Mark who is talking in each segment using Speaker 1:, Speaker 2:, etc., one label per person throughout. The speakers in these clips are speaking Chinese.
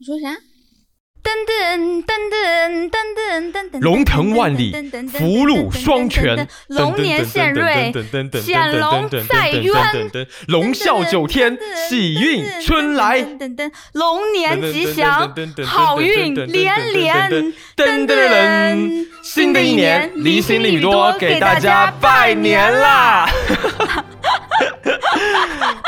Speaker 1: 你说啥？噔噔噔噔噔噔噔，
Speaker 2: 龙腾万里，福禄双全，
Speaker 1: 龙年献瑞，显龙在渊，
Speaker 2: 龙啸九天，喜运春来，
Speaker 1: 龙年吉祥，好运连连，噔噔噔，
Speaker 2: 新的一年，离心利多给大家拜年啦！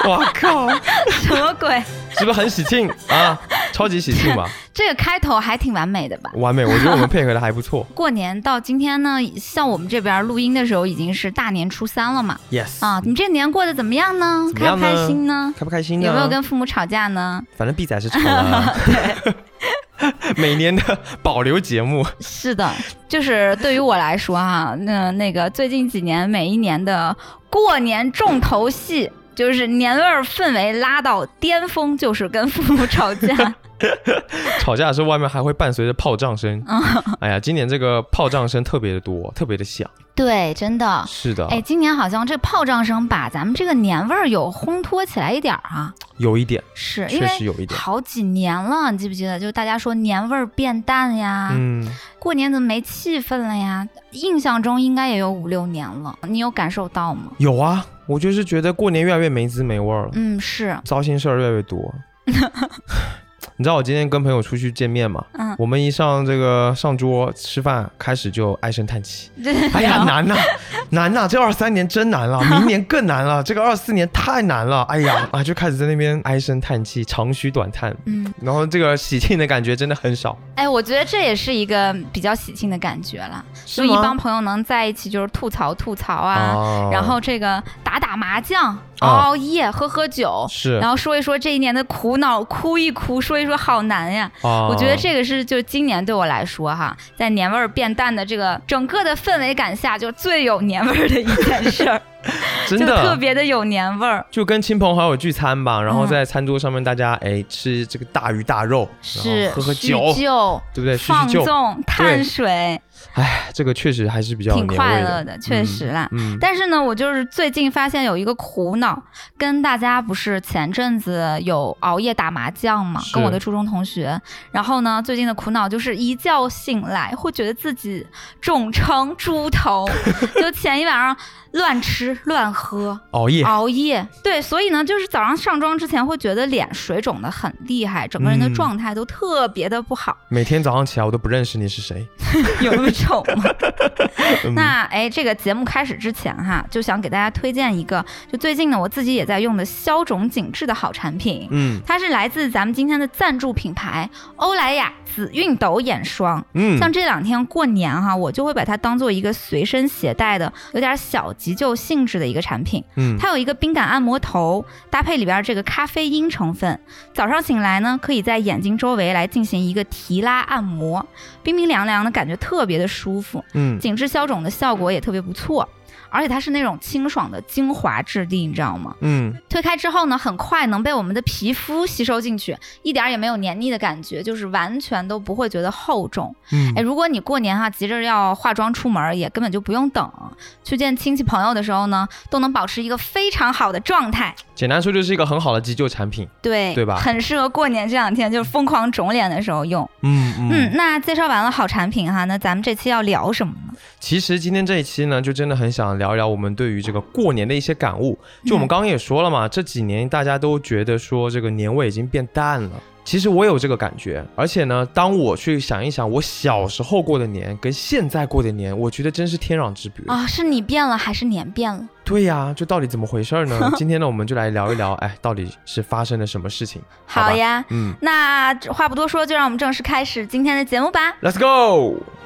Speaker 2: 我靠，
Speaker 1: 什么鬼？
Speaker 2: 是不是很喜庆啊？超级喜庆吧？
Speaker 1: 这个开头还挺完美的吧？
Speaker 2: 完美，我觉得我们配合的还不错。
Speaker 1: 过年到今天呢，像我们这边录音的时候已经是大年初三了嘛
Speaker 2: ？Yes。
Speaker 1: 啊，你这年过得怎么样呢？开不开心呢？
Speaker 2: 开不开心呢？
Speaker 1: 有没有跟父母吵架呢？
Speaker 2: 反正 B 仔是吵了。每年的保留节目。
Speaker 1: 是的，就是对于我来说哈，那那个最近几年每一年的过年重头戏。就是年味儿氛围拉到巅峰，就是跟父母吵架。
Speaker 2: 吵架的时候，外面还会伴随着炮仗声。哎呀，今年这个炮仗声特别的多，特别的响。
Speaker 1: 对，真的
Speaker 2: 是的。
Speaker 1: 哎，今年好像这炮仗声把咱们这个年味儿有烘托起来一点儿啊。
Speaker 2: 有一点，
Speaker 1: 是，
Speaker 2: 确实有一点。
Speaker 1: 好几年了，你记不记得？就大家说年味儿变淡呀，嗯，过年怎么没气氛了呀？印象中应该也有五六年了，你有感受到吗？
Speaker 2: 有啊。我就是觉得过年越来越没滋没味儿了，
Speaker 1: 嗯，是，
Speaker 2: 糟心事儿越来越多。你知道我今天跟朋友出去见面嘛？嗯，我们一上这个上桌吃饭，开始就唉声叹气。哎呀，难呐，难呐！这二三年真难了，明年更难了。这个二四年太难了。哎呀啊，就开始在那边唉声叹气，长吁短叹。嗯，然后这个喜庆的感觉真的很少。
Speaker 1: 哎，我觉得这也是一个比较喜庆的感觉了，就一帮朋友能在一起，就是吐槽吐槽啊，然后这个打打麻将。熬熬夜，喝喝酒，
Speaker 2: 是，
Speaker 1: 然后说一说这一年的苦恼，哭一哭，说一说好难呀。我觉得这个是就今年对我来说哈，在年味儿变淡的这个整个的氛围感下，就最有年味儿的一件事儿，
Speaker 2: 真的
Speaker 1: 特别的有年味儿。
Speaker 2: 就跟亲朋好友聚餐吧，然后在餐桌上面大家哎吃这个大鱼大肉，
Speaker 1: 是
Speaker 2: 喝喝酒，对不对？
Speaker 1: 放纵碳水。
Speaker 2: 哎，这个确实还是比较
Speaker 1: 挺快乐的，确实啦。嗯，但是呢，我就是最近发现有一个苦恼，跟大家不是前阵子有熬夜打麻将嘛，跟我的初中同学。然后呢，最近的苦恼就是一觉醒来会觉得自己肿成猪头，就前一晚上。乱吃乱喝，
Speaker 2: 熬夜
Speaker 1: 熬夜，对，所以呢，就是早上上妆之前会觉得脸水肿的很厉害，整个人的状态都特别的不好。
Speaker 2: 每天早上起来我都不认识你是谁，
Speaker 1: 有丑吗？那哎，这个节目开始之前哈，就想给大家推荐一个，就最近呢我自己也在用的消肿紧致的好产品，嗯，它是来自咱们今天的赞助品牌欧莱雅紫熨斗眼霜，嗯，像这两天过年哈，我就会把它当做一个随身携带的，有点小。急救性质的一个产品，嗯，它有一个冰感按摩头，搭配里边这个咖啡因成分，早上醒来呢，可以在眼睛周围来进行一个提拉按摩，冰冰凉凉的感觉特别的舒服，嗯，紧致消肿的效果也特别不错。而且它是那种清爽的精华质地，你知道吗？嗯，推开之后呢，很快能被我们的皮肤吸收进去，一点也没有黏腻的感觉，就是完全都不会觉得厚重。嗯，哎，如果你过年哈急着要化妆出门，也根本就不用等，去见亲戚朋友的时候呢，都能保持一个非常好的状态。
Speaker 2: 简单说就是一个很好的急救产品，
Speaker 1: 对
Speaker 2: 对吧？
Speaker 1: 很适合过年这两天就是疯狂肿脸的时候用。嗯嗯。那介绍完了好产品哈，那咱们这期要聊什么呢？
Speaker 2: 其实今天这一期呢，就真的很想聊一聊我们对于这个过年的一些感悟。就我们刚刚也说了嘛，这几年大家都觉得说这个年味已经变淡了。其实我有这个感觉，而且呢，当我去想一想我小时候过的年跟现在过的年，我觉得真是天壤之别
Speaker 1: 啊！是你变了还是年变了？
Speaker 2: 对呀，就到底怎么回事呢？今天呢，我们就来聊一聊，哎，到底是发生了什么事情？
Speaker 1: 好呀，嗯，那话不多说，就让我们正式开始今天的节目吧。
Speaker 2: Let's go。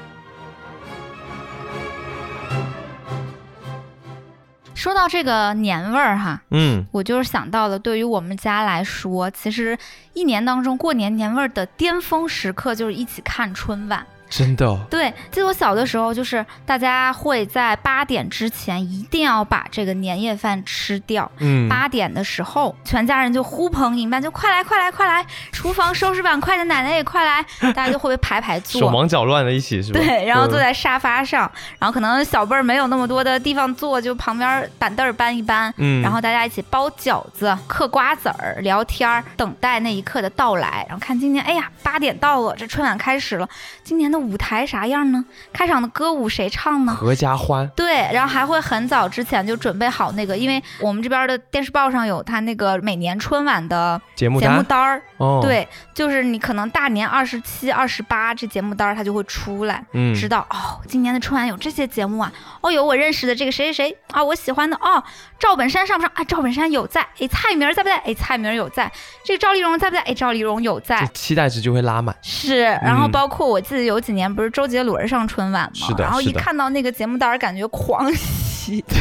Speaker 1: 说到这个年味儿哈，嗯，我就是想到了，对于我们家来说，其实一年当中过年年味儿的巅峰时刻就是一起看春晚。
Speaker 2: 真的？
Speaker 1: 对，记得我小的时候，就是大家会在八点之前一定要把这个年夜饭吃掉。嗯，八点的时候，全家人就呼朋引伴，就快来快来快来，厨房收拾碗筷的奶奶也快来，大家就会不会排排坐，
Speaker 2: 手忙脚乱的一起是吧？
Speaker 1: 对，然后坐在沙发上，然后可能小辈儿没有那么多的地方坐，就旁边板凳搬一搬，嗯，然后大家一起包饺子、嗑瓜子儿、聊天儿，等待那一刻的到来，然后看今年，哎呀，八点到了，这春晚开始了，今年的舞台啥样呢？开场的歌舞谁唱呢？
Speaker 2: 合家欢。
Speaker 1: 对，然后还会很早之前就准备好那个，因为我们这边的电视报上有他那个每年春晚的节目单儿。哦。对，就是你可能大年二十七、二十八这节目单儿它就会出来，嗯，知道哦，今年的春晚有这些节目啊。哦，有我认识的这个谁谁谁啊，我喜欢的哦，赵本山上不上？啊，赵本山有在。哎，蔡明在不在？哎，蔡明有在。这个赵丽蓉在不在？哎，赵丽蓉有在。
Speaker 2: 期待值就会拉满。
Speaker 1: 是，然后包括我记得有几年不是周杰伦上春晚吗？
Speaker 2: 是的，
Speaker 1: 然后一看到那个节目单儿，感觉狂喜。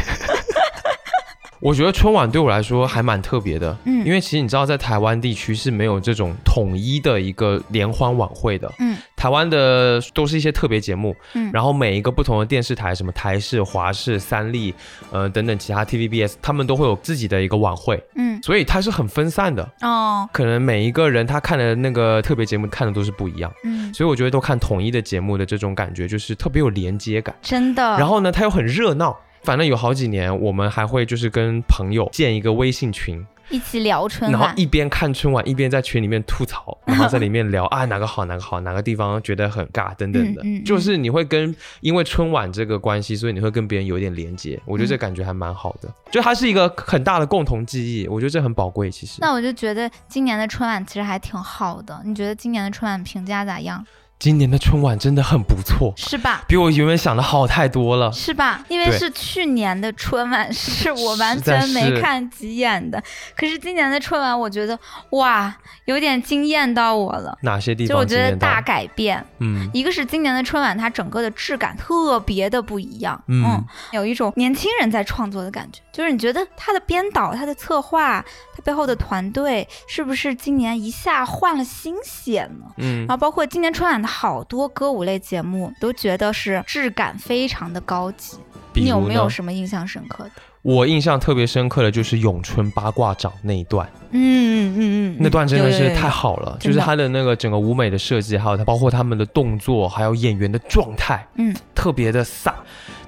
Speaker 2: 我觉得春晚对我来说还蛮特别的，嗯，因为其实你知道，在台湾地区是没有这种统一的一个联欢晚会的，嗯，台湾的都是一些特别节目，嗯，然后每一个不同的电视台，什么台视、华视、三立，呃等等其他 TVBS，他们都会有自己的一个晚会，嗯，所以它是很分散的，哦，可能每一个人他看的那个特别节目看的都是不一样，嗯，所以我觉得都看统一的节目的这种感觉就是特别有连接感，
Speaker 1: 真的，
Speaker 2: 然后呢，它又很热闹。反正有好几年，我们还会就是跟朋友建一个微信群，
Speaker 1: 一起聊春
Speaker 2: 晚，然后一边看春晚，一边在群里面吐槽，然后在里面聊啊哪个好哪个好，哪个地方觉得很尬等等的。就是你会跟因为春晚这个关系，所以你会跟别人有点连接。我觉得这感觉还蛮好的，就它是一个很大的共同记忆，我觉得这很宝贵。其实，
Speaker 1: 那我就觉得今年的春晚其实还挺好的。你觉得今年的春晚评价咋样？
Speaker 2: 今年的春晚真的很不错，
Speaker 1: 是吧？
Speaker 2: 比我原本想的好太多了，
Speaker 1: 是吧？因为是去年的春晚，是我完全没看几眼的。可是今年的春晚，我觉得哇，有点惊艳到我了。
Speaker 2: 哪些地方？
Speaker 1: 就我觉得大改变。嗯，一个是今年的春晚，它整个的质感特别的不一样。嗯，有一种年轻人在创作的感觉。就是你觉得他的编导、他的策划、他背后的团队，是不是今年一下换了新血呢？嗯，然后包括今年春晚的。好多歌舞类节目都觉得是质感非常的高级，你有没有什么印象深刻的？
Speaker 2: 我印象特别深刻的就是咏春八卦掌那一段，嗯嗯嗯嗯，那段真的是太好了，就是他的那个整个舞美的设计，还有他包括他们的动作，还有演员的状态，嗯，特别的飒。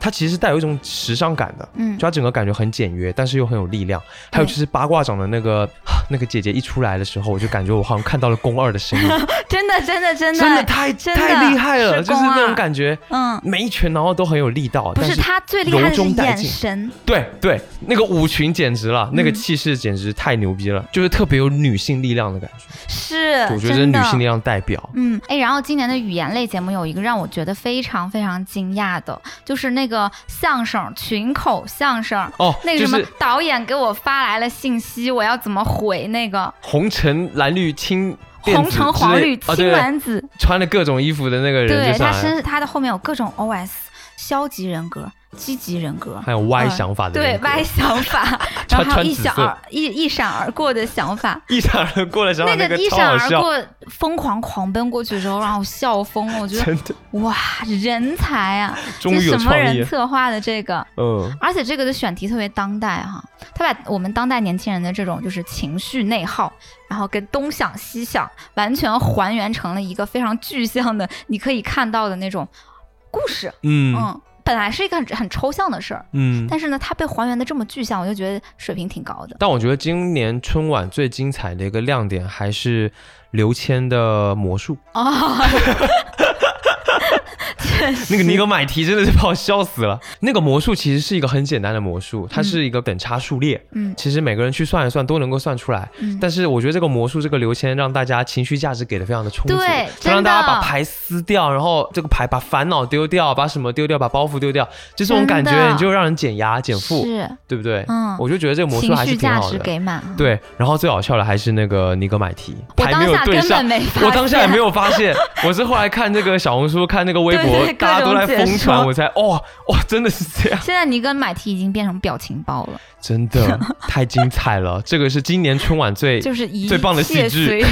Speaker 2: 它其实是带有一种时尚感的，嗯，就它整个感觉很简约，但是又很有力量。还有就是八卦掌的那个 那个姐姐一出来的时候，我就感觉我好像看到了宫二的身影。
Speaker 1: 真的，真的，真的，
Speaker 2: 真的太太厉害了，就是那种感觉，嗯，每一拳然后都很有力道。
Speaker 1: 不是他最厉害的眼神，
Speaker 2: 对对，那个舞裙简直了，那个气势简直太牛逼了，就是特别有女性力量的感觉。
Speaker 1: 是，
Speaker 2: 我觉得女性力量代表。
Speaker 1: 嗯，哎，然后今年的语言类节目有一个让我觉得非常非常惊讶的，就是那个。个相声群口相声哦，那个什么导演给我发来了信息，我要怎么回那个
Speaker 2: 红橙蓝绿青
Speaker 1: 红橙黄绿青蓝紫
Speaker 2: 穿了各种衣服的那个人，
Speaker 1: 对他身他的后面有各种 OS 消极人格。积极人格，
Speaker 2: 还有歪想法的
Speaker 1: 对歪想法，然后还有一闪而一一闪而过的想法，
Speaker 2: 一闪而过的想法，
Speaker 1: 那个一闪而过疯狂狂奔过去的时候，让我笑疯了。我觉得哇，人才啊！这什么人策划的这个？嗯，而且这个的选题特别当代哈，他把我们当代年轻人的这种就是情绪内耗，然后跟东想西想，完全还原成了一个非常具象的，你可以看到的那种故事。嗯嗯。本来是一个很很抽象的事儿，嗯，但是呢，它被还原的这么具象，我就觉得水平挺高的。
Speaker 2: 但我觉得今年春晚最精彩的一个亮点还是刘谦的魔术啊。那个尼格买提真的是把我笑死了。那个魔术其实是一个很简单的魔术，它是一个等差数列。嗯，其实每个人去算一算都能够算出来。嗯，但是我觉得这个魔术这个刘谦让大家情绪价值给的非常的充足，
Speaker 1: 对，
Speaker 2: 让大家把牌撕掉，然后这个牌把烦恼丢掉，把什么丢掉，把包袱丢掉，就这种感觉你就让人减压减负，
Speaker 1: 是，
Speaker 2: 对不对？嗯，我就觉得这个魔术还是挺好的。
Speaker 1: 给满。
Speaker 2: 对，然后最好笑的还是那个尼格买提，
Speaker 1: 牌没有对上，
Speaker 2: 我当下也没有发现，我是后来看这个小红书，看那个微博，大家都在疯传，我才哦哇，真的是这样。
Speaker 1: 现在你跟买提已经变成表情包了，
Speaker 2: 真的 太精彩了。这个是今年春晚最
Speaker 1: 就是
Speaker 2: 最棒的戏剧。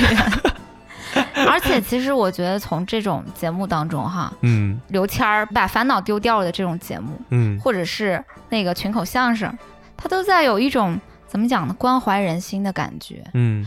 Speaker 1: 而且其实我觉得从这种节目当中哈，嗯，刘谦儿把烦恼丢掉了的这种节目，嗯，或者是那个群口相声，他都在有一种怎么讲呢，关怀人心的感觉，嗯，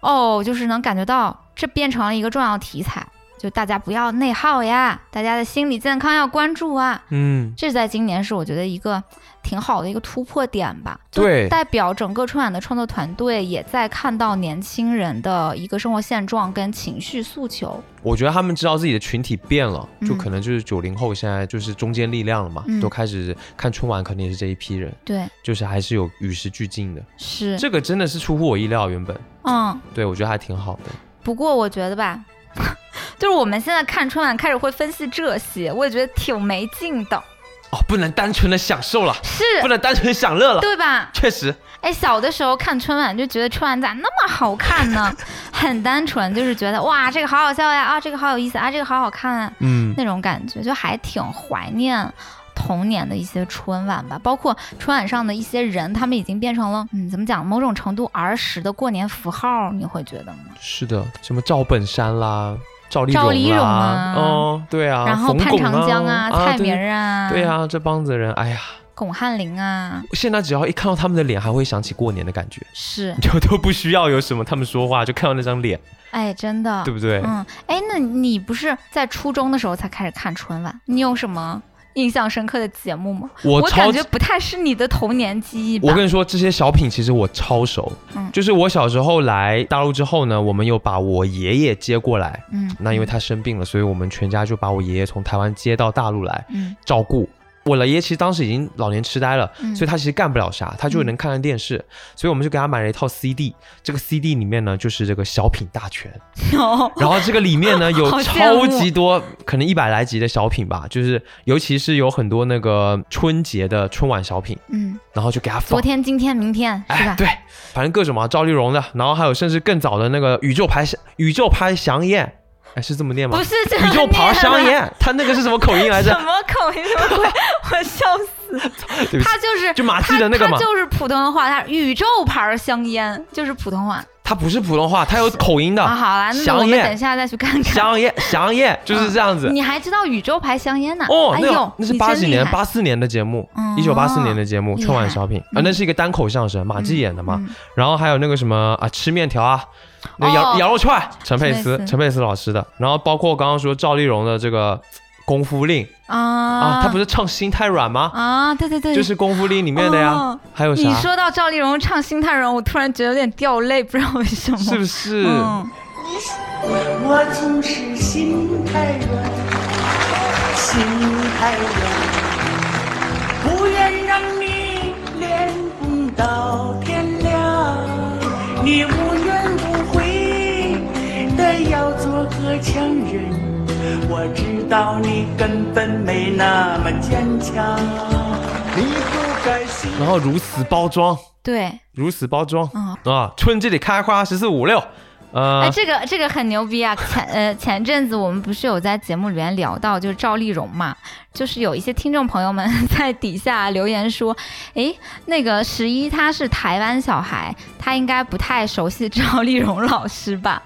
Speaker 1: 哦，就是能感觉到这变成了一个重要题材。就大家不要内耗呀，大家的心理健康要关注啊。嗯，这在今年是我觉得一个挺好的一个突破点吧。
Speaker 2: 对，
Speaker 1: 代表整个春晚的创作团队也在看到年轻人的一个生活现状跟情绪诉求。
Speaker 2: 我觉得他们知道自己的群体变了，就可能就是九零后现在就是中坚力量了嘛，都开始看春晚，肯定也是这一批人。
Speaker 1: 对，
Speaker 2: 就是还是有与时俱进的。
Speaker 1: 是，
Speaker 2: 这个真的是出乎我意料，原本。嗯，对，我觉得还挺好的。
Speaker 1: 不过我觉得吧。就是我们现在看春晚开始会分析这些，我也觉得挺没劲的。
Speaker 2: 哦，不能单纯的享受了，
Speaker 1: 是
Speaker 2: 不能单纯享乐了，
Speaker 1: 对吧？
Speaker 2: 确实。
Speaker 1: 哎，小的时候看春晚就觉得春晚咋那么好看呢？很单纯，就是觉得哇，这个好好笑呀，啊，这个好有意思啊，这个好好看啊，嗯，那种感觉就还挺怀念。童年的一些春晚吧，包括春晚上的一些人，他们已经变成了，嗯，怎么讲，某种程度儿时的过年符号，你会觉得吗？
Speaker 2: 是的，什么赵本山啦，赵丽
Speaker 1: 赵丽蓉
Speaker 2: 啊，哦，对啊，
Speaker 1: 然后潘长江啊，蔡明啊，
Speaker 2: 对啊，这帮子人，哎呀，
Speaker 1: 巩汉林啊，
Speaker 2: 现在只要一看到他们的脸，还会想起过年的感觉，
Speaker 1: 是，
Speaker 2: 就都不需要有什么他们说话，就看到那张脸，
Speaker 1: 哎，真的，
Speaker 2: 对不对？
Speaker 1: 嗯，哎，那你不是在初中的时候才开始看春晚？你有什么？印象深刻的节目吗？我感觉不太是你的童年记忆。
Speaker 2: 我跟你说，这些小品其实我超熟。嗯，就是我小时候来大陆之后呢，我们又把我爷爷接过来。嗯，那因为他生病了，所以我们全家就把我爷爷从台湾接到大陆来嗯照顾。我老爷其实当时已经老年痴呆了，所以他其实干不了啥，他就能看看电视，所以我们就给他买了一套 CD，这个 CD 里面呢就是这个小品大全，然后这个里面呢 有超级多，可能一百来集的小品吧，就是尤其是有很多那个春节的春晚小品，嗯，然后就给他放，
Speaker 1: 昨天、今天、明天，是吧？
Speaker 2: 对，反正各种嘛，赵丽蓉的，然后还有甚至更早的那个宇宙拍宇宙拍祥燕。哎，是这么念吗？
Speaker 1: 不是，
Speaker 2: 宇宙牌香烟，他那个是什么口音来着？
Speaker 1: 什么口音？什么鬼？我笑死！他 就是
Speaker 2: 就马季的那个嘛，
Speaker 1: 就是普通话。他宇宙牌香烟就是普通话。
Speaker 2: 他不是普通话，他有口音的。
Speaker 1: 好了，那我们等一下再去看看。
Speaker 2: 香烟，香烟就是这样子。
Speaker 1: 你还知道宇宙牌香烟呢？哦，
Speaker 2: 那那是八几年、八四年的节目，一九八四年的节目，春晚小品啊，那是一个单口相声，马季演的嘛。然后还有那个什么啊，吃面条啊。那羊羊肉串，陈佩斯，陈佩斯老师的，然后包括刚刚说赵丽蓉的这个《功夫令》啊啊，他不是唱《心太软》吗？
Speaker 1: 啊，对对对，
Speaker 2: 就是《功夫令》里面的呀。还有啥？
Speaker 1: 你说到赵丽蓉唱《心太软》，我突然觉得有点掉泪，不知道为什么。
Speaker 2: 是不是？
Speaker 3: 我总是心太软，心太软，不愿让你脸红到天亮。你无怨无悔的要做个强人，我知道你根本没那么坚强。你不该
Speaker 2: 然后如此包装，
Speaker 1: 对，
Speaker 2: 如此包装，啊，春季里开花十四五六。
Speaker 1: 哎，这个这个很牛逼啊！前呃前阵子我们不是有在节目里面聊到，就是赵丽蓉嘛，就是有一些听众朋友们 在底下留言说，哎，那个十一他是台湾小孩，他应该不太熟悉赵丽蓉老师吧？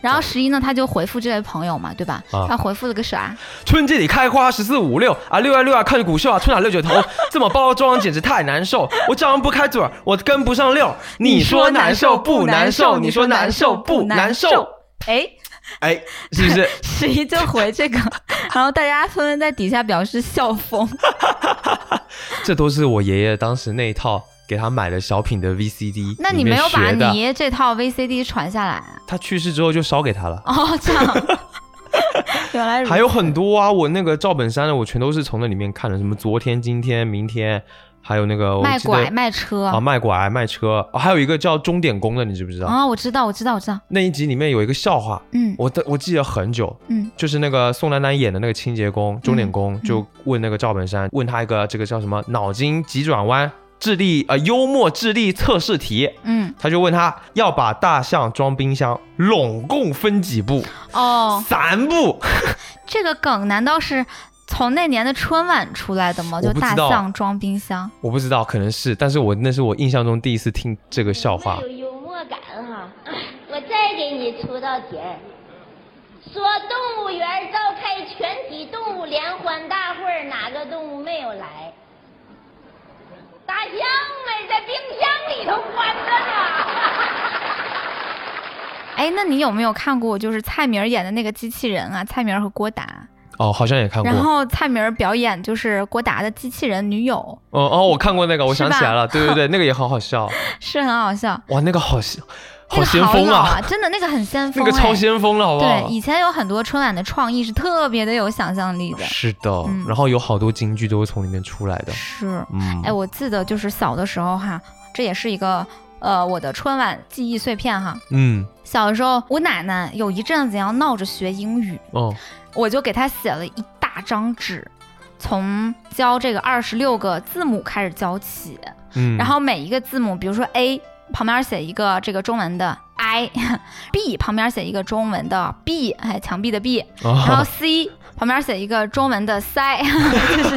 Speaker 1: 然后十一呢，他就回复这位朋友嘛，对吧？他回复了个啥？
Speaker 2: 春季里开花十四五六啊，六啊六啊，看着股秀啊，春打六九头，这么包装简直太难受，我张不开嘴儿，我跟不上六。你说难受不难受？你说难受不？难受，
Speaker 1: 哎
Speaker 2: 哎，是不是？
Speaker 1: 十一就回这个，然后大家纷纷在底下表示笑疯。
Speaker 2: 这都是我爷爷当时那一套给他买的小品的 VCD。
Speaker 1: 那你没有把你爷爷这套 VCD 传下来？
Speaker 2: 他去世之后就烧给他了。哦，
Speaker 1: 这样。原来
Speaker 2: 还有很多啊，我那个赵本山的，我全都是从那里面看的，什么昨天、今天、明天。还有那个
Speaker 1: 卖拐卖车
Speaker 2: 啊，卖拐卖车，还有一个叫钟点工的，你知不知道
Speaker 1: 啊？我知道，我知道，我知道。
Speaker 2: 那一集里面有一个笑话，嗯，我的我记得很久，嗯，就是那个宋丹丹演的那个清洁工钟点工，就问那个赵本山，问他一个这个叫什么脑筋急转弯智力呃幽默智力测试题，嗯，他就问他要把大象装冰箱，拢共分几步？哦，三步。
Speaker 1: 这个梗难道是？从那年的春晚出来的吗？就大象装冰箱，
Speaker 2: 我不知道，可能是，但是我那是我印象中第一次听这个笑话。
Speaker 4: 有幽默感哈，我再给你出道题儿，说动物园召开全体动物联欢大会，哪个动物没有来？大象没在冰箱里头关着呢。
Speaker 1: 哎，那你有没有看过就是蔡明演的那个机器人啊？蔡明和郭达。
Speaker 2: 哦，好像也看过。
Speaker 1: 然后蔡明表演就是郭达的机器人女友。
Speaker 2: 哦哦，我看过那个，我想起来了，对对对，那个也好好笑，
Speaker 1: 是很好笑。
Speaker 2: 哇，那个好笑。好先锋啊！
Speaker 1: 真的那个很先锋，
Speaker 2: 那个超先锋了，好不好？
Speaker 1: 对，以前有很多春晚的创意是特别的有想象力的。
Speaker 2: 是的，然后有好多京剧都是从里面出来的。
Speaker 1: 是，嗯，哎，我记得就是小的时候哈，这也是一个呃我的春晚记忆碎片哈。嗯，小的时候我奶奶有一阵子要闹着学英语，哦，我就给他写了一大张纸，从教这个二十六个字母开始教起，嗯，然后每一个字母，比如说 A。旁边写一个这个中文的 I，B 旁边写一个中文的 B，哎，墙壁的 B，然后 C 旁边写一个中文的塞，就是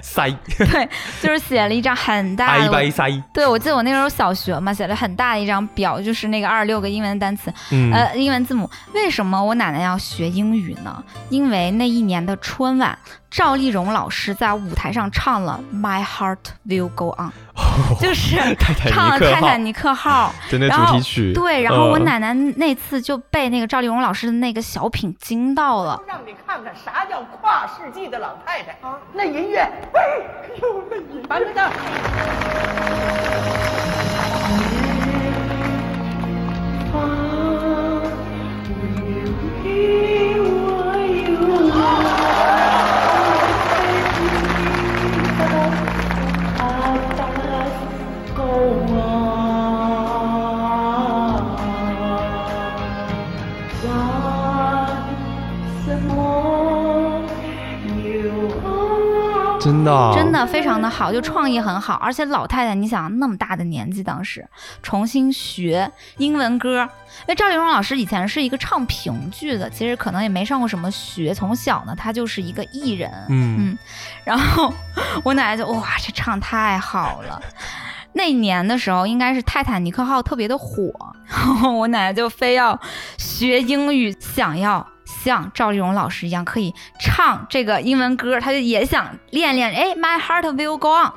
Speaker 2: 塞，
Speaker 1: 对，就是写了一张很大
Speaker 2: 的塞。
Speaker 1: 对，我记得我那时候小学嘛，写了很大的一张表，就是那个二十六个英文单词，呃，英文字母。为什么我奶奶要学英语呢？因为那一年的春晚。赵丽蓉老师在舞台上唱了《My Heart Will Go On》，就是唱了《泰坦尼克号》
Speaker 2: 的主题曲。
Speaker 1: 对，然后我奶奶那次就被那个赵丽蓉老师的那个小品惊到了。
Speaker 3: 让你看看啥叫跨世纪的老太太啊！那音乐，哎呦，那音，
Speaker 2: 真的，
Speaker 1: 真的非常的好，就创意很好，而且老太太，你想那么大的年纪，当时重新学英文歌，因为赵丽蓉老师以前是一个唱评剧的，其实可能也没上过什么学，从小呢她就是一个艺人，嗯。嗯，然后 我奶奶就哇，这唱太好了，那年的时候应该是泰坦尼克号特别的火，然后我奶奶就非要学英语，想要。像赵丽蓉老师一样可以唱这个英文歌，他就也想练练。哎，My heart will go on，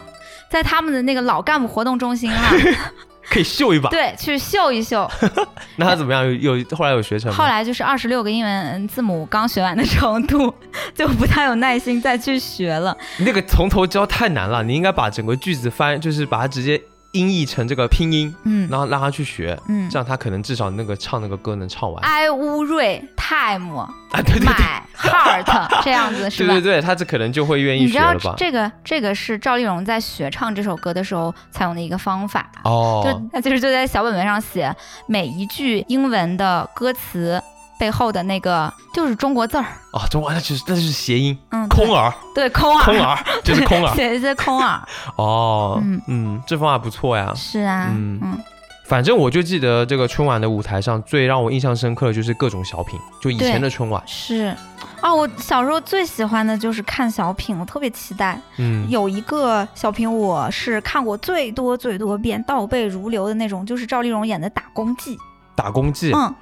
Speaker 1: 在他们的那个老干部活动中心啊，
Speaker 2: 可以秀一把。
Speaker 1: 对，去秀一秀。
Speaker 2: 那他怎么样？有后来有学成吗？
Speaker 1: 后来就是二十六个英文字母刚学完的程度，就不太有耐心再去学了。
Speaker 2: 那个从头教太难了，你应该把整个句子翻，就是把它直接。音译成这个拼音，嗯，然后让他去学，嗯，这样他可能至少那个唱那个歌能唱完。
Speaker 1: I 乌瑞 time
Speaker 2: 啊，对对对
Speaker 1: ，My heart 这样子是
Speaker 2: 吧？对对对，他这可能就会愿意学了吧？
Speaker 1: 这个这个是赵丽蓉在学唱这首歌的时候采用的一个方法哦，就他就是就在小本本上写每一句英文的歌词。背后的那个就是中国字儿。
Speaker 2: 啊，中国那就是那就是谐音，嗯，空耳，
Speaker 1: 对，空耳，
Speaker 2: 空耳 就是空耳，
Speaker 1: 写一些空耳，
Speaker 2: 哦，嗯。嗯，这方法不错呀，
Speaker 1: 是啊，嗯。嗯，
Speaker 2: 反正我就记得这个春晚的舞台上最让我印象深刻的就是各种小品，就以前的春晚。
Speaker 1: 是。啊，我小时候最喜欢的就是看小品，我特别期待，嗯，有一个小品我是看过最多最多遍，倒背如流的那种，就是赵丽蓉演的《打工记》，
Speaker 2: 打工记，
Speaker 1: 嗯。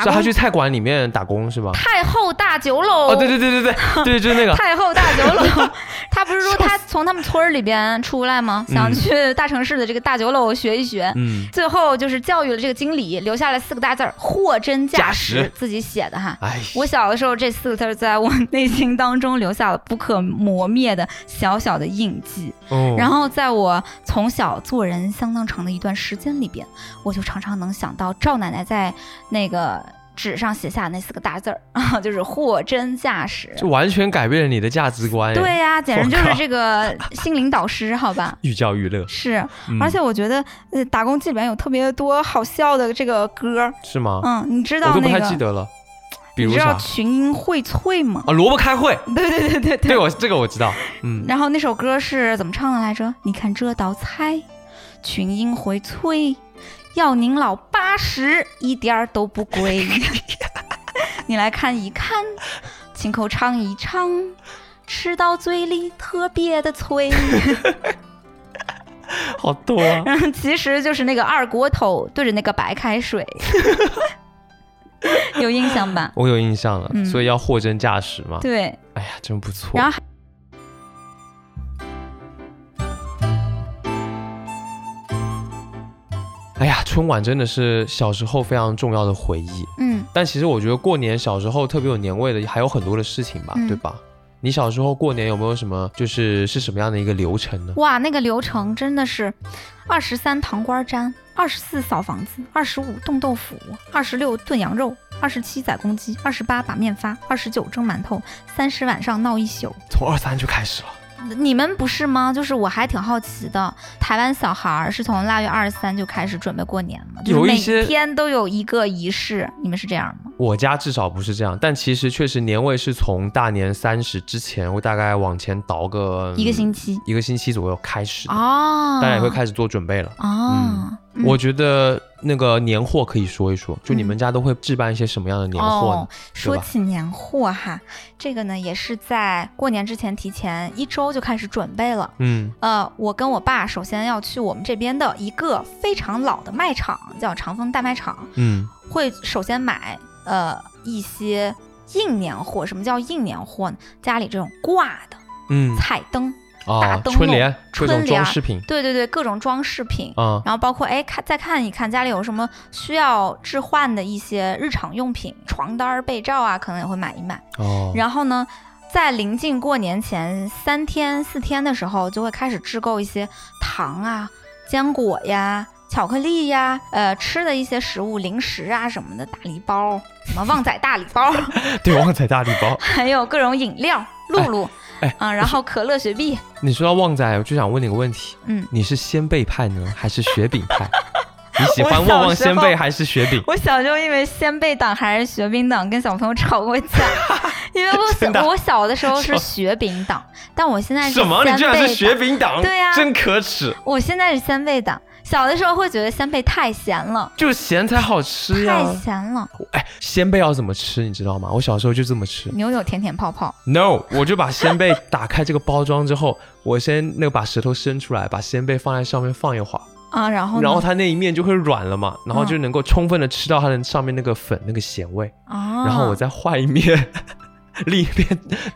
Speaker 2: 是他去菜馆里面打工是吧？
Speaker 1: 太后大酒楼
Speaker 2: 哦，对对对对对 对，就是那个
Speaker 1: 太后大酒楼。他不是说他从他们村儿里边出来吗？想去大城市的这个大酒楼学一学。嗯，最后就是教育了这个经理，留下了四个大字儿“货真价实”，自己写的哈。哎，我小的时候这四个字儿在我内心当中留下了不可磨灭的小小的印记。哦，然后在我从小做人相当长的一段时间里边，我就常常能想到赵奶奶在那个。纸上写下那四个大字儿啊，就是货真价实，
Speaker 2: 就完全改变了你的价值观。
Speaker 1: 对呀，简直就是这个心灵导师，好吧？
Speaker 2: 寓教于乐
Speaker 1: 是，而且我觉得呃，打工记里面有特别多好笑的这个歌，
Speaker 2: 是吗？
Speaker 1: 嗯，你知道那
Speaker 2: 个？我都不太记得了。比如
Speaker 1: 啥？群英荟萃吗？
Speaker 2: 啊，萝卜开会。
Speaker 1: 对对对对
Speaker 2: 对，我这个我知道。
Speaker 1: 嗯。然后那首歌是怎么唱的来着？你看这道菜，群英荟萃。要您老八十，一点儿都不贵。你来看一看，亲口尝一尝，吃到嘴里特别的脆。
Speaker 2: 好多啊！
Speaker 1: 其实就是那个二锅头对着那个白开水。有印象吧？
Speaker 2: 我有印象了，所以要货真价实嘛。
Speaker 1: 对，
Speaker 2: 哎呀，真不错。
Speaker 1: 然后。
Speaker 2: 哎呀，春晚真的是小时候非常重要的回忆。嗯，但其实我觉得过年小时候特别有年味的还有很多的事情吧，对吧？你小时候过年有没有什么就是是什么样的一个流程呢？
Speaker 1: 哇，那个流程真的是二十三糖瓜粘，二十四扫房子，二十五冻豆腐，二十六炖羊肉，二十七宰公鸡，二十八把面发，二十九蒸馒头，三十晚上闹一宿。
Speaker 2: 从二三就开始了。
Speaker 1: 你们不是吗？就是我还挺好奇的，台湾小孩儿是从腊月二十三就开始准备过年吗？
Speaker 2: 有
Speaker 1: 一些天都有一个仪式，你们是这样吗？
Speaker 2: 我家至少不是这样，但其实确实年味是从大年三十之前，我大概往前倒个
Speaker 1: 一个星期，
Speaker 2: 一个星期左右开始哦，大家也会开始做准备了哦。我觉得那个年货可以说一说，就你们家都会置办一些什么样的年货呢？
Speaker 1: 说起年货哈，这个呢也是在过年之前提前一周就开始准备了。嗯，呃，我跟我爸首先要去我们这边的一个非常老的卖场，叫长丰大卖场。嗯，会首先买呃一些硬年货。什么叫硬年货呢？家里这种挂的，嗯，彩灯。大灯
Speaker 2: 春联、春装饰品，
Speaker 1: 对对对，各种装饰品，嗯，然后包括哎，看再看一看家里有什么需要置换的一些日常用品，床单、被罩啊，可能也会买一买。哦，然后呢，在临近过年前三天四天的时候，就会开始制购一些糖啊、坚果呀、巧克力呀，呃，吃的一些食物、零食啊什么的，大礼包，什么旺仔大礼包，
Speaker 2: 对，旺仔大礼包，
Speaker 1: 还有各种饮料，露露。哎啊，然后可乐、雪碧。
Speaker 2: 你说到旺仔，我就想问你个问题，嗯，你是鲜贝派呢，还是雪饼派？你喜欢旺旺仙贝还是雪饼？
Speaker 1: 我小时候因为鲜贝党还是雪饼党跟小朋友吵过架，因为我小 我小的时候是雪饼党，但我现在是
Speaker 2: 什么？你居然是雪饼党？
Speaker 1: 对呀，
Speaker 2: 真可耻！
Speaker 1: 我现在是鲜贝党。小的时候会觉得鲜贝太咸了，
Speaker 2: 就是咸才好吃
Speaker 1: 呀。太咸了。
Speaker 2: 哎，鲜贝要怎么吃，你知道吗？我小时候就这么吃，
Speaker 1: 扭扭甜甜泡泡。
Speaker 2: No，我就把鲜贝打开这个包装之后，我先那个把舌头伸出来，把鲜贝放在上面放一会儿
Speaker 1: 啊，然后
Speaker 2: 然后它那一面就会软了嘛，然后就能够充分的吃到它的上面那个粉那个咸味啊，然后我再换一面。另一边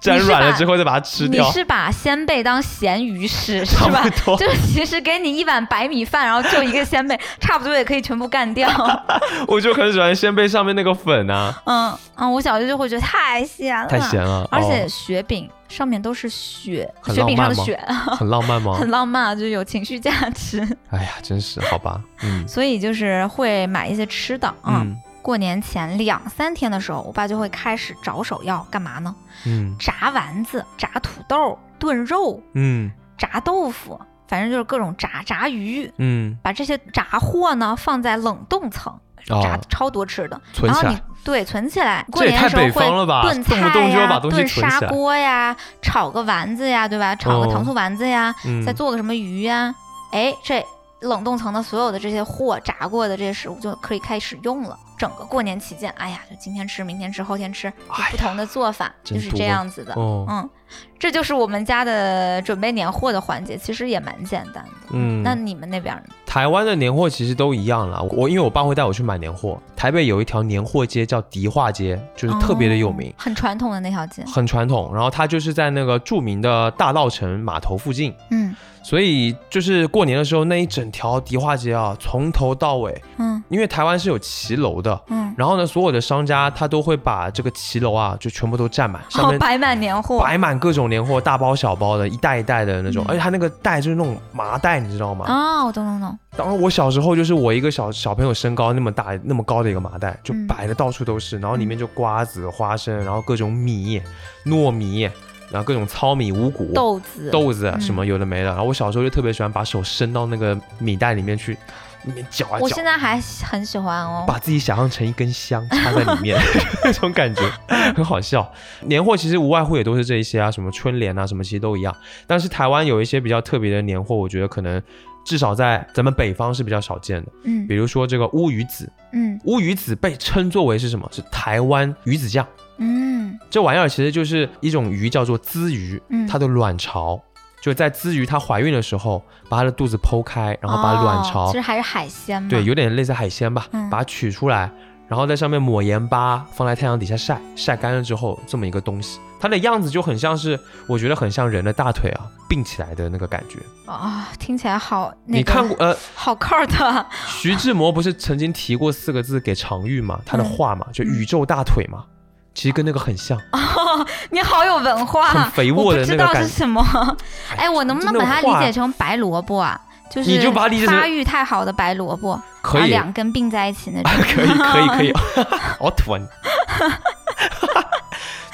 Speaker 2: 粘软了之后再把它吃掉。
Speaker 1: 你是把鲜贝当咸鱼吃是吧？就其实给你一碗白米饭，然后就一个鲜贝，差不多也可以全部干掉。
Speaker 2: 我就很喜欢鲜贝上面那个粉啊。
Speaker 1: 嗯嗯，我小时候就会觉得太咸了，
Speaker 2: 太咸了。
Speaker 1: 而且雪饼上面都是雪，雪饼上的雪，
Speaker 2: 很浪漫吗？
Speaker 1: 很浪漫，就有情绪价值。
Speaker 2: 哎呀，真是好吧。嗯。
Speaker 1: 所以就是会买一些吃的嗯过年前两三天的时候，我爸就会开始着手要干嘛呢？嗯，炸丸子、炸土豆、炖肉，嗯，炸豆腐，反正就是各种炸炸鱼，嗯，把这些炸货呢放在冷冻层，炸超多吃的，然后你对存起来，过年的时候会炖菜呀、炖砂锅呀、炒个丸子呀，对吧？炒个糖醋丸子呀，再做个什么鱼呀，哎，这冷冻层的所有的这些货炸过的这些食物就可以开始用了。整个过年期间，哎呀，就今天吃，明天吃，后天吃，不同的做法，就是这样子的。嗯，这就是我们家的准备年货的环节，其实也蛮简单的。嗯，那你们那边呢？
Speaker 2: 台湾的年货其实都一样了。我因为我爸会带我去买年货，台北有一条年货街叫迪化街，就是特别的有名，
Speaker 1: 很传统的那条街，
Speaker 2: 很传统。然后它就是在那个著名的大稻城码头附近。嗯。所以就是过年的时候，那一整条迪化街啊，从头到尾，嗯，因为台湾是有骑楼的，嗯，然后呢，所有的商家他都会把这个骑楼啊，就全部都占满，
Speaker 1: 上面摆满年货，
Speaker 2: 摆满各种年货，大包小包的，一袋一袋的那种，而且他那个袋就是那种麻袋，你知道吗？
Speaker 1: 啊，我懂懂懂。
Speaker 2: 当时我小时候就是我一个小小朋友身高那么大那么高的一个麻袋，就摆的到处都是，然后里面就瓜子、花生，然后各种米、糯米。然后各种糙米、五谷、
Speaker 1: 豆子、
Speaker 2: 豆子什么有的没的。然后我小时候就特别喜欢把手伸到那个米袋里面去，里面搅啊搅。
Speaker 1: 我现在还很喜欢哦，
Speaker 2: 把自己想象成一根香插在里面，那种感觉很好笑。年货其实无外乎也都是这一些啊，什么春联啊，什么其实都一样。但是台湾有一些比较特别的年货，我觉得可能至少在咱们北方是比较少见的。嗯，比如说这个乌鱼子。嗯，乌鱼子被称作为是什么？是台湾鱼子酱。嗯，这玩意儿其实就是一种鱼，叫做鲻鱼。嗯，它的卵巢就在鲻鱼它怀孕的时候，把它的肚子剖开，然后把卵巢，
Speaker 1: 其实还是海鲜。
Speaker 2: 对，有点类似海鲜吧，把它取出来，然后在上面抹盐巴，放在太阳底下晒，晒干了之后，这么一个东西，它的样子就很像是，我觉得很像人的大腿啊，并起来的那个感觉
Speaker 1: 啊，听起来好。
Speaker 2: 你看过呃，
Speaker 1: 好 c 的。
Speaker 2: 徐志摩不是曾经提过四个字给常玉嘛？他的画嘛，就宇宙大腿嘛，其实跟那个很像。
Speaker 1: 哦，你好有文化，
Speaker 2: 很肥沃的那个感
Speaker 1: 觉。是什么？哎，我能不能把它理解成白萝卜啊？就是
Speaker 2: 你就把它理解成
Speaker 1: 发育太好的白萝卜。
Speaker 2: 可以
Speaker 1: 两根并在一起那种，
Speaker 2: 可以可以可以，好土啊！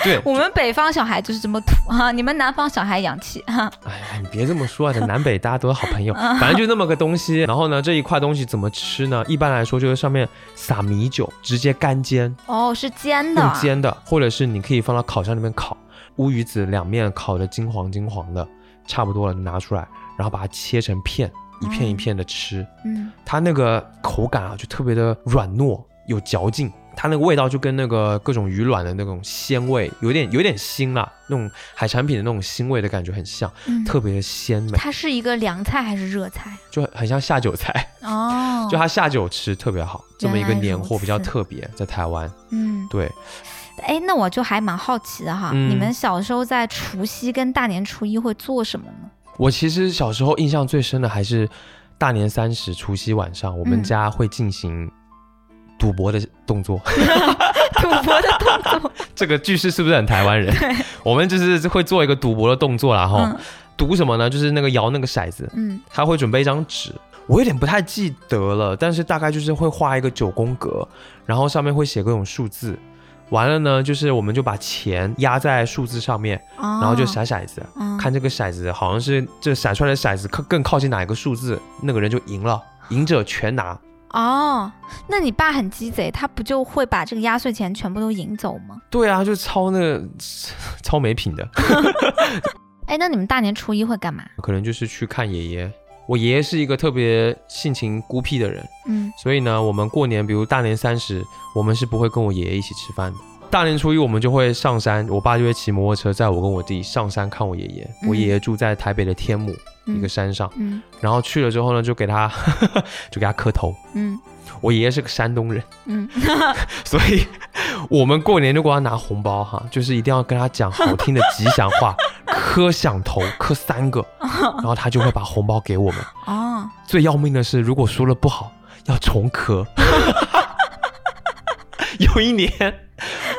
Speaker 2: 对，
Speaker 1: 我们北方小孩就是这么土哈，你们南方小孩洋气哈。
Speaker 2: 哎呀，你别这么说啊，这南北大家都是好朋友，反正就那么个东西。然后呢，这一块东西怎么吃呢？一般来说就是上面撒米酒，直接干煎。
Speaker 1: 哦，是煎的，
Speaker 2: 用煎的，或者是你可以放到烤箱里面烤，乌鱼子两面烤的金黄金黄的，差不多了，拿出来，然后把它切成片。一片一片的吃，嗯，它那个口感啊，就特别的软糯有嚼劲，它那个味道就跟那个各种鱼卵的那种鲜味，有点有点腥啦，那种海产品的那种腥味的感觉很像，特别的鲜美。
Speaker 1: 它是一个凉菜还是热菜？
Speaker 2: 就很像下酒菜哦，就它下酒吃特别好，这么一个年货比较特别，在台湾，嗯，对。
Speaker 1: 哎，那我就还蛮好奇的哈，你们小时候在除夕跟大年初一会做什么呢？
Speaker 2: 我其实小时候印象最深的还是大年三十除夕晚上，我们家会进行赌博的动作。
Speaker 1: 赌博的动作，
Speaker 2: 这个句式是不是很台湾人？我们就是会做一个赌博的动作然后赌什么呢？就是那个摇那个骰子。嗯，他会准备一张纸，我有点不太记得了，但是大概就是会画一个九宫格，然后上面会写各种数字。完了呢，就是我们就把钱压在数字上面，然后就骰骰子，看这个骰子好像是这骰出来的骰子靠更靠近哪一个数字，那个人就赢了，赢者全拿。
Speaker 1: 哦，那你爸很鸡贼，他不就会把这个压岁钱全部都赢走吗？
Speaker 2: 对啊，就超那个超没品的。
Speaker 1: 哎，那你们大年初一会干嘛？
Speaker 2: 可能就是去看爷爷。我爷爷是一个特别性情孤僻的人，嗯，所以呢，我们过年，比如大年三十，我们是不会跟我爷爷一起吃饭的。大年初一，我们就会上山，我爸就会骑摩托车载我跟我弟上山看我爷爷。我爷爷住在台北的天母一个山上，嗯，然后去了之后呢，就给他 就给他磕头，嗯，我爷爷是个山东人，嗯，所以我们过年就给他拿红包哈，就是一定要跟他讲好听的吉祥话。磕响头，磕三个，然后他就会把红包给我们。哦，最要命的是，如果说了不好，要重磕。有一年，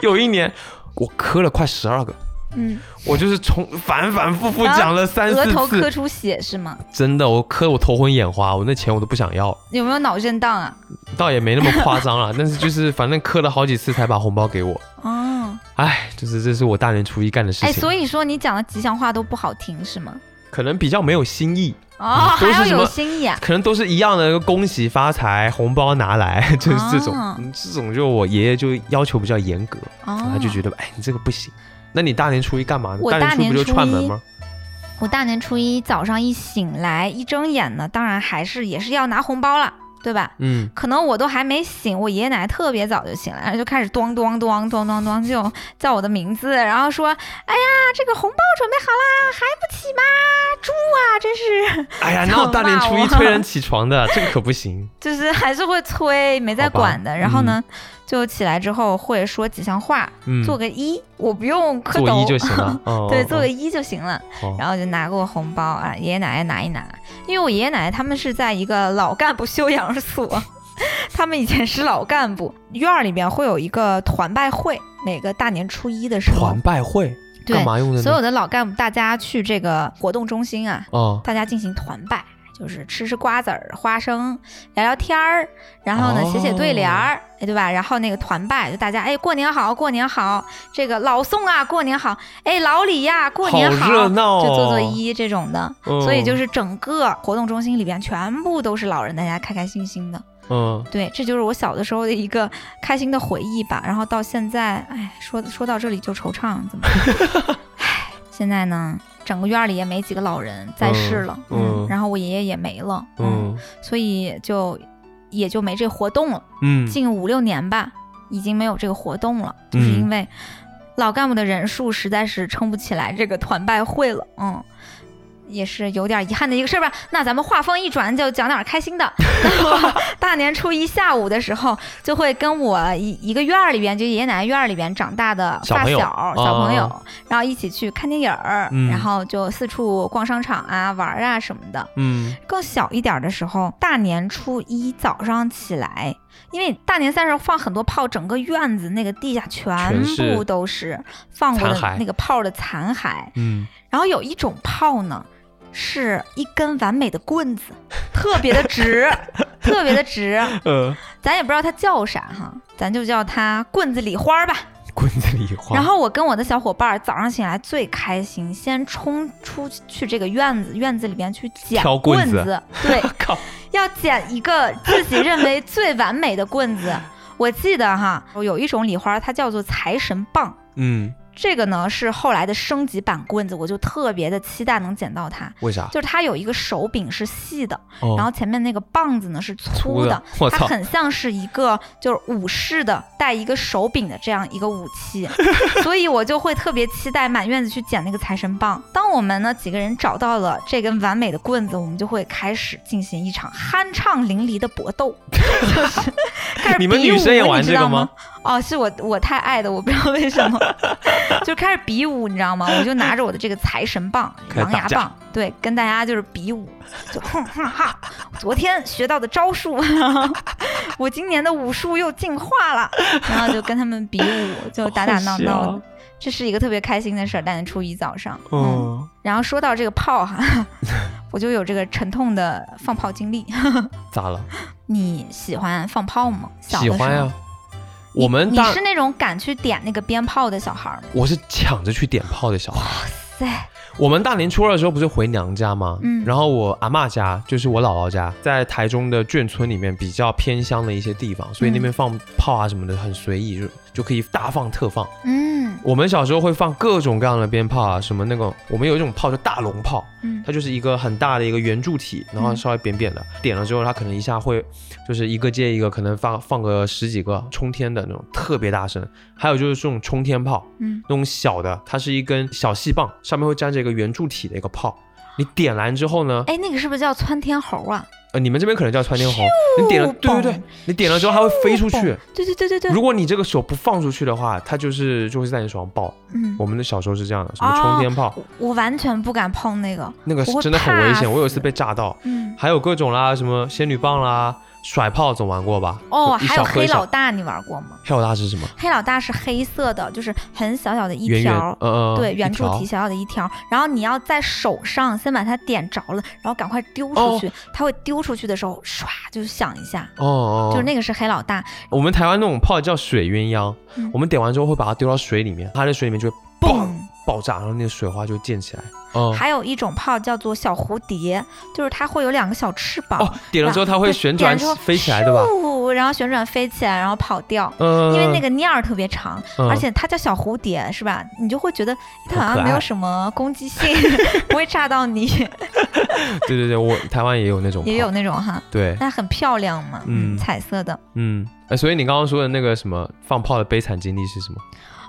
Speaker 2: 有一年，我磕了快十二个。嗯，我就是从反反复复讲了三四次，额
Speaker 1: 头磕出血是吗？
Speaker 2: 真的，我磕我头昏眼花，我那钱我都不想要。
Speaker 1: 有没有脑震荡啊？
Speaker 2: 倒也没那么夸张了，但是就是反正磕了好几次才把红包给我。哦，哎，就是这是我大年初一干的事情。哎，
Speaker 1: 所以说你讲的吉祥话都不好听是吗？
Speaker 2: 可能比较没有新意
Speaker 1: 哦，还要有心意啊？
Speaker 2: 可能都是一样的，恭喜发财，红包拿来，就是这种，这种就我爷爷就要求比较严格，他就觉得哎，你这个不行。那你大年初一干嘛呢？
Speaker 1: 我大年初
Speaker 2: 一，
Speaker 1: 我大年初一早上一醒来，一睁眼呢，当然还是也是要拿红包了。对吧？嗯，可能我都还没醒，我爷爷奶奶特别早就醒来了，就开始咚咚咚咚咚咚就叫我的名字，然后说：“哎呀，这个红包准备好啦，还不起吗？猪啊，真是！”
Speaker 2: 哎呀，哪有大年初一催人起床的？这个可不行。
Speaker 1: 就是还是会催，没在管的。然后呢，就起来之后会说几项话，做个揖，我不用磕头
Speaker 2: 就行了。
Speaker 1: 对，做个揖就行了。然后就拿过红包啊，爷爷奶奶拿一拿。因为我爷爷奶奶他们是在一个老干部休养所，他们以前是老干部，院儿里边会有一个团拜会，每个大年初一的时候。
Speaker 2: 团拜会，干嘛用的？
Speaker 1: 所有的老干部大家去这个活动中心啊，哦，大家进行团拜。就是吃吃瓜子儿、花生，聊聊天儿，然后呢写写对联儿，哎，对吧？然后那个团拜，就大家哎过年好，过年好，这个老宋啊过年好，哎老李呀过年好，
Speaker 2: 热闹，
Speaker 1: 就做做揖这种的。所以就是整个活动中心里边全部都是老人，大家开开心心的。嗯，对，这就是我小的时候的一个开心的回忆吧。然后到现在，哎，说说到这里就惆怅，怎么？哎，现在呢？整个院里也没几个老人在世了，嗯，然后我爷爷也没了，嗯，所以就也就没这活动了，嗯，近五六年吧，已经没有这个活动了，就是因为老干部的人数实在是撑不起来这个团拜会了，嗯，也是有点遗憾的一个事儿吧。那咱们话锋一转，就讲点开心的。大年初一下午的时候，就会跟我一一个院儿里边，就爷爷奶奶院儿里边长大的发小小朋友，然后一起去看电影儿，然后就四处逛商场啊、玩啊什么的。嗯，更小一点的时候，大年初一早上起来，因为大年三十放很多炮，整个院子那个地下全部都是放过的那个炮的残骸。嗯，然后有一种炮呢。是一根完美的棍子，特别的直，特别的直。嗯，咱也不知道它叫啥哈，咱就叫它棍子礼花吧。
Speaker 2: 棍子礼花。
Speaker 1: 然后我跟我的小伙伴早上醒来最开心，先冲出去这个院子，院子里边去捡棍子。对，要捡一个自己认为最完美的棍子。我记得哈，有一种礼花，它叫做财神棒。嗯。这个呢是后来的升级版棍子，我就特别的期待能捡到它。
Speaker 2: 为啥？
Speaker 1: 就是它有一个手柄是细的，然后前面那个棒子呢是粗的，它很像是一个就是武士的带一个手柄的这样一个武器，所以我就会特别期待满院子去捡那个财神棒。当我们呢几个人找到了这根完美的棍子，我们就会开始进行一场酣畅淋漓的搏斗，就是开始比武，
Speaker 2: 你
Speaker 1: 知道吗？哦，是我我太爱的，我不知道为什么，就开始比武，你知道吗？我就拿着我的这个财神棒、狼牙棒，对，跟大家就是比武，就哼哼哈，昨天学到的招数，我今年的武术又进化了，然后就跟他们比武，就打打闹闹的，这是一个特别开心的事儿。大年初一早上，嗯，然后说到这个炮哈，我就有这个沉痛的放炮经历。
Speaker 2: 咋了？
Speaker 1: 你喜欢放炮吗？
Speaker 2: 喜欢呀。我们
Speaker 1: 你是那种敢去点那个鞭炮的小孩吗？
Speaker 2: 我是抢着去点炮的小孩。哇塞！我们大年初二的时候不是回娘家吗？嗯。然后我阿妈家就是我姥姥家，在台中的眷村里面比较偏乡的一些地方，所以那边放炮啊什么的很随意，就就可以大放特放。嗯。我们小时候会放各种各样的鞭炮啊，什么那个我们有一种炮叫大龙炮，嗯，它就是一个很大的一个圆柱体，然后稍微扁扁的，点了之后它可能一下会。就是一个接一个，可能放放个十几个冲天的那种，特别大声。还有就是这种冲天炮，嗯，那种小的，它是一根小细棒，上面会粘着一个圆柱体的一个炮。你点燃之后呢？
Speaker 1: 哎，那个是不是叫窜天猴啊？
Speaker 2: 呃，你们这边可能叫窜天猴。你点了，对对对，你点了之后它会飞出去。
Speaker 1: 对对对对对。
Speaker 2: 如果你这个手不放出去的话，它就是就会在你手上爆。嗯，我们的小时候是这样的，什么冲天炮，
Speaker 1: 我完全不敢碰那个，
Speaker 2: 那个真的很危险。我有一次被炸到。嗯，还有各种啦，什么仙女棒啦。甩炮总玩过吧？
Speaker 1: 哦，还有黑老大，你玩过吗？
Speaker 2: 黑老大是什么？
Speaker 1: 黑老大是黑色的，就是很小小的一条，对，圆柱体小小的一条。然后你要在手上先把它点着了，然后赶快丢出去。它会丢出去的时候，唰就响一下。哦哦，就是那个是黑老大。
Speaker 2: 我们台湾那种炮叫水鸳鸯，我们点完之后会把它丢到水里面，它在水里面就会嘣。爆炸，然后那个水花就溅起来。
Speaker 1: 哦，还有一种炮叫做小蝴蝶，就是它会有两个小翅膀。哦，
Speaker 2: 点了之后它会旋转飞起来，对吧？
Speaker 1: 然后旋转飞起来，然后跑掉。嗯，因为那个念儿特别长，而且它叫小蝴蝶，是吧？你就会觉得它好像没有什么攻击性，不会炸到你。
Speaker 2: 对对对，我台湾也有那种，
Speaker 1: 也有那种哈。
Speaker 2: 对，
Speaker 1: 那很漂亮嘛，嗯，彩色的。
Speaker 2: 嗯，哎，所以你刚刚说的那个什么放炮的悲惨经历是什么？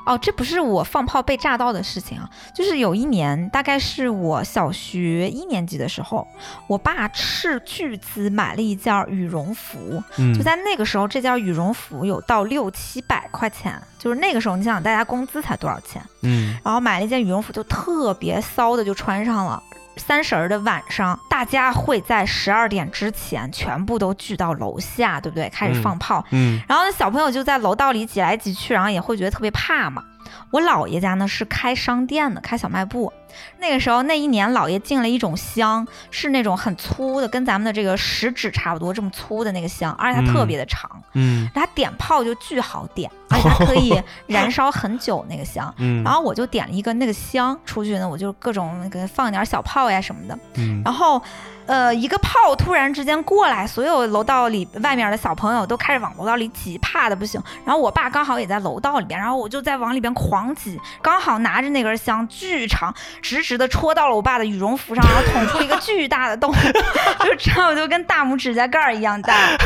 Speaker 1: 哦，这不是我放炮被炸到的事情啊，就是有一年，大概是我小学一年级的时候，我爸斥巨资买了一件羽绒服，就在那个时候，这件羽绒服有到六七百块钱，就是那个时候，你想想大家工资才多少钱，嗯，然后买了一件羽绒服，就特别骚的就穿上了。三十儿的晚上，大家会在十二点之前全部都聚到楼下，对不对？开始放炮。嗯，然后小朋友就在楼道里挤来挤去，然后也会觉得特别怕嘛。我姥爷家呢是开商店的，开小卖部。那个时候，那一年姥爷进了一种香，是那种很粗的，跟咱们的这个食指差不多这么粗的那个香，而且它特别的长。嗯，它点炮就巨好点，而且它可以燃烧很久那个香。嗯，然后我就点了一个那个香出去呢，我就各种那个放点小炮呀什么的。嗯，然后。呃，一个炮突然之间过来，所有楼道里外面的小朋友都开始往楼道里挤，怕的不行。然后我爸刚好也在楼道里边，然后我就在往里边狂挤，刚好拿着那根香，巨长，直直的戳到了我爸的羽绒服上，然后捅出一个巨大的洞，就差不多跟大拇指甲盖儿一样大，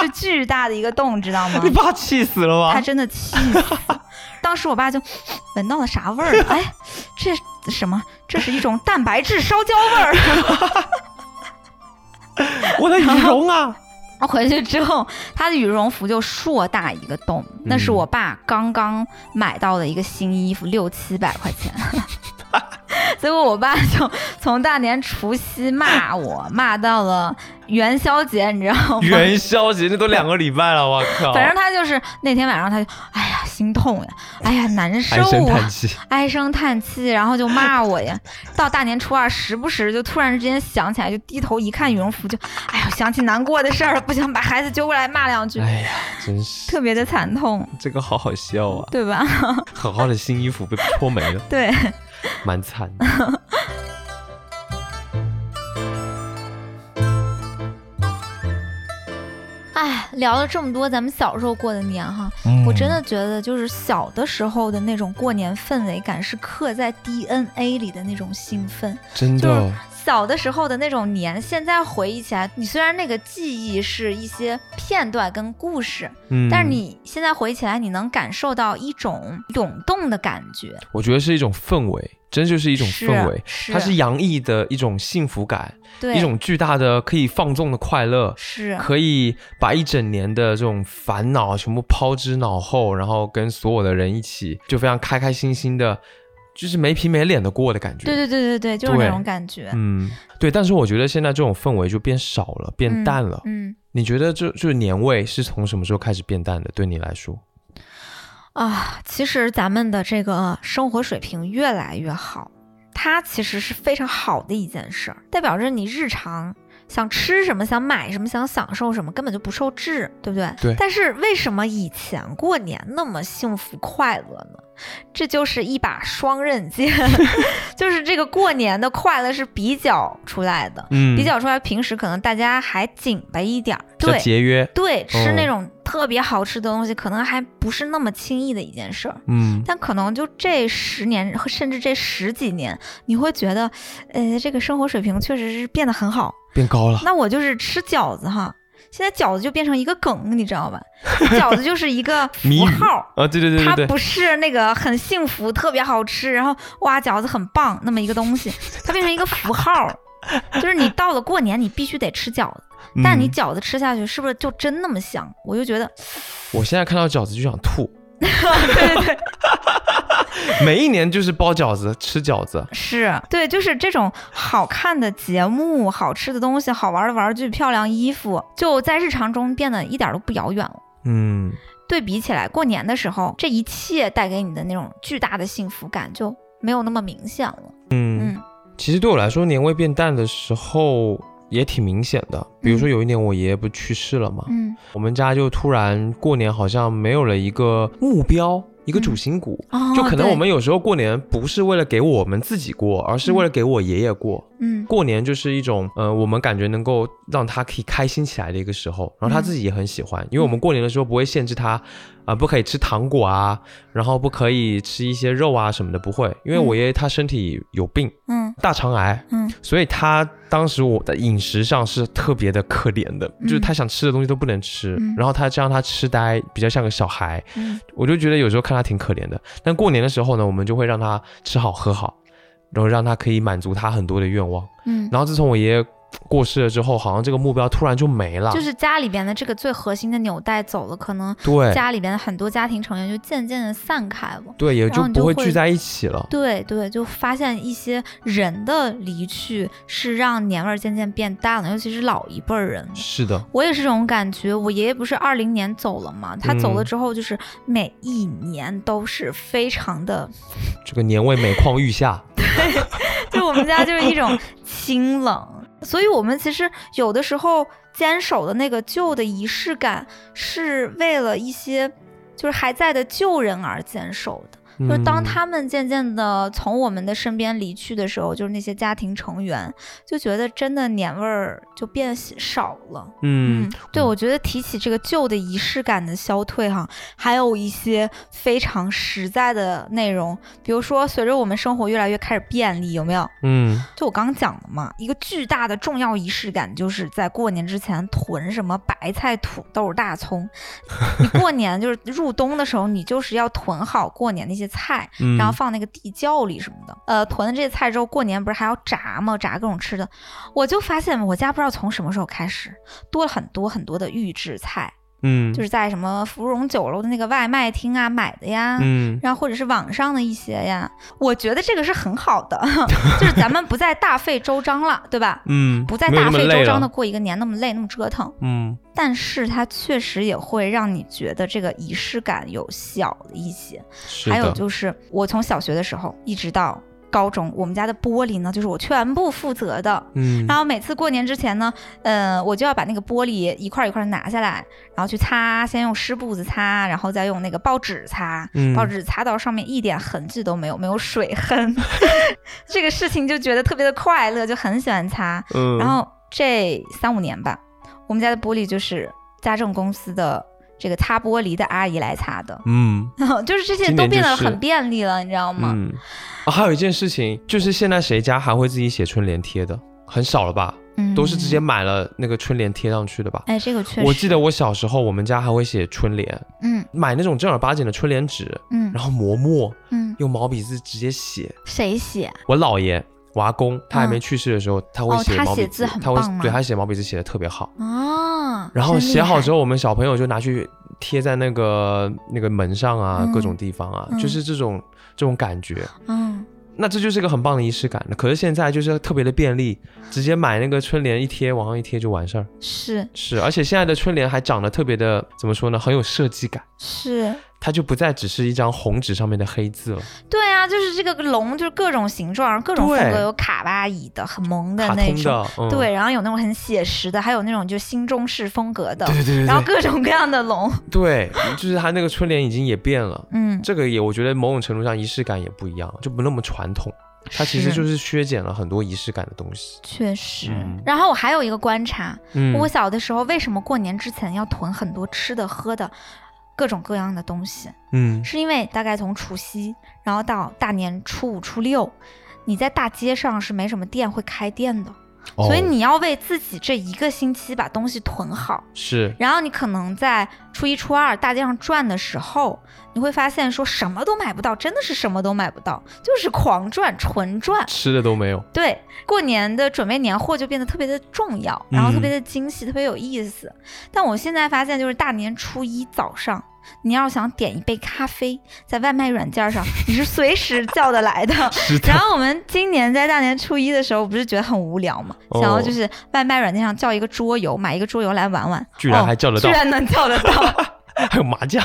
Speaker 1: 就巨大的一个洞，知道吗？
Speaker 2: 你爸气死了吗？
Speaker 1: 他真的气死。当时我爸就闻到了啥味儿？哎，这。什么？这是一种蛋白质烧焦味儿。
Speaker 2: 我的羽绒啊！
Speaker 1: 我回去之后，他的羽绒服就硕大一个洞，那是我爸刚刚买到的一个新衣服，六七百块钱。结果我爸就从大年除夕骂我，骂到了元宵节，你知道吗？
Speaker 2: 元宵节那都两个礼拜了，我靠！
Speaker 1: 反正他就是那天晚上他就，哎呀，心痛呀，哎呀，难受啊，
Speaker 2: 唉声叹气，
Speaker 1: 唉声叹气，然后就骂我呀。到大年初二，时不时就突然之间想起来，就低头一看羽绒服，就，哎呀，想起难过的事儿了，不想把孩子揪过来骂两句。
Speaker 2: 哎呀，真是
Speaker 1: 特别的惨痛。
Speaker 2: 这个好好笑啊，
Speaker 1: 对吧？
Speaker 2: 好好的新衣服被泼没了。
Speaker 1: 对。
Speaker 2: 蛮惨的。
Speaker 1: 哎，聊了这么多咱们小时候过的年哈，我真的觉得就是小的时候的那种过年氛围感是刻在 DNA 里的那种兴奋，
Speaker 2: 真的。
Speaker 1: 小的时候的那种年，现在回忆起来，你虽然那个记忆是一些片段跟故事，嗯，但是你现在回忆起来，你能感受到一种涌动的感觉。
Speaker 2: 我觉得是一种氛围，真就是一种氛围，它是洋溢的一种幸福感，
Speaker 1: 对，
Speaker 2: 一种巨大的可以放纵的快乐，
Speaker 1: 是
Speaker 2: 可以把一整年的这种烦恼全部抛之脑后，然后跟所有的人一起就非常开开心心的。就是没皮没脸的过的感觉，
Speaker 1: 对对对对对，就是那种感觉。
Speaker 2: 嗯，对。但是我觉得现在这种氛围就变少了，变淡了。嗯，你觉得这就是年味是从什么时候开始变淡的？对你来说？
Speaker 1: 啊，其实咱们的这个生活水平越来越好，它其实是非常好的一件事儿，代表着你日常。想吃什么，想买什么，想享受什么，根本就不受制，对不对？
Speaker 2: 对。
Speaker 1: 但是为什么以前过年那么幸福快乐呢？这就是一把双刃剑，就是这个过年的快乐是比较出来的，嗯，比较出来。平时可能大家还紧巴一点儿，对，
Speaker 2: 节约，
Speaker 1: 对，吃那种特别好吃的东西，可能还不是那么轻易的一件事儿，嗯。但可能就这十年，甚至这十几年，你会觉得，呃，这个生活水平确实是变得很好。
Speaker 2: 变高了，
Speaker 1: 那我就是吃饺子哈，现在饺子就变成一个梗，你知道吧？饺子就是一个 符号
Speaker 2: 啊，对对对
Speaker 1: 它不是那个很幸福、特别好吃，然后哇，饺子很棒那么一个东西，它变成一个符号，就是你到了过年，你必须得吃饺子，但你饺子吃下去是不是就真那么香？我就觉得，
Speaker 2: 我现在看到饺子就想吐。
Speaker 1: 对对对，
Speaker 2: 每一年就是包饺子、吃饺子，
Speaker 1: 是对，就是这种好看的节目、好吃的东西、好玩的玩具、漂亮衣服，就在日常中变得一点都不遥远了。嗯，对比起来，过年的时候，这一切带给你的那种巨大的幸福感就没有那么明显了。嗯，
Speaker 2: 其实对我来说，年味变淡的时候。也挺明显的，比如说有一年我爷爷不去世了嘛，嗯，我们家就突然过年好像没有了一个目标，一个主心骨，就可能我们有时候过年不是为了给我们自己过，而是为了给我爷爷过，嗯，过年就是一种，呃，我们感觉能够让他可以开心起来的一个时候，然后他自己也很喜欢，因为我们过年的时候不会限制他。啊，不可以吃糖果啊，然后不可以吃一些肉啊什么的，不会，因为我爷爷他身体有病，嗯，大肠癌，嗯，所以他当时我的饮食上是特别的可怜的，就是他想吃的东西都不能吃，然后他这样他痴呆，比较像个小孩，嗯，我就觉得有时候看他挺可怜的。但过年的时候呢，我们就会让他吃好喝好，然后让他可以满足他很多的愿望，嗯，然后自从我爷爷。过世了之后，好像这个目标突然就没了，
Speaker 1: 就是家里边的这个最核心的纽带走了，可能
Speaker 2: 对
Speaker 1: 家里边的很多家庭成员就渐渐的散开了，
Speaker 2: 对，也就不会聚在一起了。
Speaker 1: 对对，就发现一些人的离去是让年味儿渐渐变淡了，尤其是老一辈儿人。
Speaker 2: 是的，
Speaker 1: 我也是这种感觉。我爷爷不是二零年走了吗？他走了之后，就是每一年都是非常的，
Speaker 2: 这个年味每况愈下。
Speaker 1: 对，就我们家就是一种清冷。所以，我们其实有的时候坚守的那个旧的仪式感，是为了一些就是还在的旧人而坚守的。就是当他们渐渐的从我们的身边离去的时候，就是那些家庭成员就觉得真的年味儿就变少了。嗯，对，我觉得提起这个旧的仪式感的消退，哈，还有一些非常实在的内容，比如说随着我们生活越来越开始便利，有没有？嗯，就我刚刚讲的嘛，一个巨大的重要仪式感就是在过年之前囤什么白菜、土豆、大葱。你过年就是入冬的时候，你就是要囤好过年那些。些菜，然后放那个地窖里什么的。呃，囤了这些菜之后，过年不是还要炸吗？炸各种吃的，我就发现我家不知道从什么时候开始多了很多很多的预制菜。
Speaker 2: 嗯，
Speaker 1: 就是在什么芙蓉酒楼的那个外卖厅啊买的呀，嗯，然后或者是网上的一些呀，我觉得这个是很好的，就是咱们不再大费周章了，对吧？
Speaker 2: 嗯，
Speaker 1: 不再大费周章的过一个年那么累那么折腾，
Speaker 2: 嗯，
Speaker 1: 但是它确实也会让你觉得这个仪式感有小了一些。还有就是我从小学的时候一直到。高中，我们家的玻璃呢，就是我全部负责的。嗯，然后每次过年之前呢，呃，我就要把那个玻璃一块一块拿下来，然后去擦，先用湿布子擦，然后再用那个报纸擦，报纸擦到上面一点痕迹都没有，没有水痕。这个事情就觉得特别的快乐，就很喜欢擦。嗯，然后这三五年吧，我们家的玻璃就是家政公司的这个擦玻璃的阿姨来擦的。
Speaker 2: 嗯，
Speaker 1: 就是这些都变得很便利了，你知道吗？
Speaker 2: 嗯。啊，还有一件事情，就是现在谁家还会自己写春联贴的？很少了吧？嗯，都是直接买了那个春联贴上去的吧？
Speaker 1: 哎，这个确实。
Speaker 2: 我记得我小时候，我们家还会写春联，嗯，买那种正儿八经的春联纸，嗯，然后磨墨，嗯，用毛笔字直接写。
Speaker 1: 谁写？
Speaker 2: 我姥爷，我阿公，他还没去世的时候，他会写毛笔字，
Speaker 1: 他
Speaker 2: 会对他写毛笔字写的特别好
Speaker 1: 哦。
Speaker 2: 然后写好之后，我们小朋友就拿去贴在那个那个门上啊，各种地方啊，就是这种这种感觉，嗯。那这就是一个很棒的仪式感可是现在就是特别的便利，直接买那个春联一贴，往上一贴就完事儿。
Speaker 1: 是
Speaker 2: 是，而且现在的春联还长得特别的，怎么说呢？很有设计感。
Speaker 1: 是。
Speaker 2: 它就不再只是一张红纸上面的黑字了。
Speaker 1: 对啊，就是这个龙，就是各种形状，各种风格，有卡哇伊的，很萌的那种。对，然后有那种很写实的，还有那种就新中式风格的。
Speaker 2: 对对对。
Speaker 1: 然后各种各样的龙。
Speaker 2: 对，就是它那个春联已经也变了。嗯。这个也，我觉得某种程度上仪式感也不一样，就不那么传统。它其实就是削减了很多仪式感的东西。
Speaker 1: 确实。然后我还有一个观察，我小的时候为什么过年之前要囤很多吃的喝的？各种各样的东西，嗯，是因为大概从除夕，然后到大年初五、初六，你在大街上是没什么店会开店的。所以你要为自己这一个星期把东西囤好，
Speaker 2: 是。
Speaker 1: 然后你可能在初一、初二大街上转的时候，你会发现说什么都买不到，真的是什么都买不到，就是狂转、纯转，
Speaker 2: 吃的都没有。
Speaker 1: 对，过年的准备年货就变得特别的重要，然后特别的精细，特别有意思。但我现在发现，就是大年初一早上。你要想点一杯咖啡，在外卖软件上，你是随时叫得来 的。然后我们今年在大年初一的时候，不是觉得很无聊吗？想要就是外卖软件上叫一个桌游，买一个桌游来玩玩。
Speaker 2: 居然还叫得到，
Speaker 1: 居然能叫得到，
Speaker 2: 还有麻将，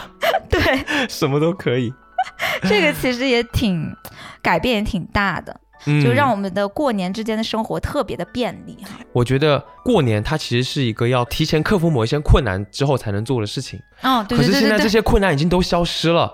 Speaker 1: 对，
Speaker 2: 什么都可以。
Speaker 1: 这个其实也挺改变，也挺大的。就让我们的过年之间的生活特别的便利哈。
Speaker 2: 我觉得过年它其实是一个要提前克服某一些困难之后才能做的事情。
Speaker 1: 哦，对对对。
Speaker 2: 可是现在这些困难已经都消失了，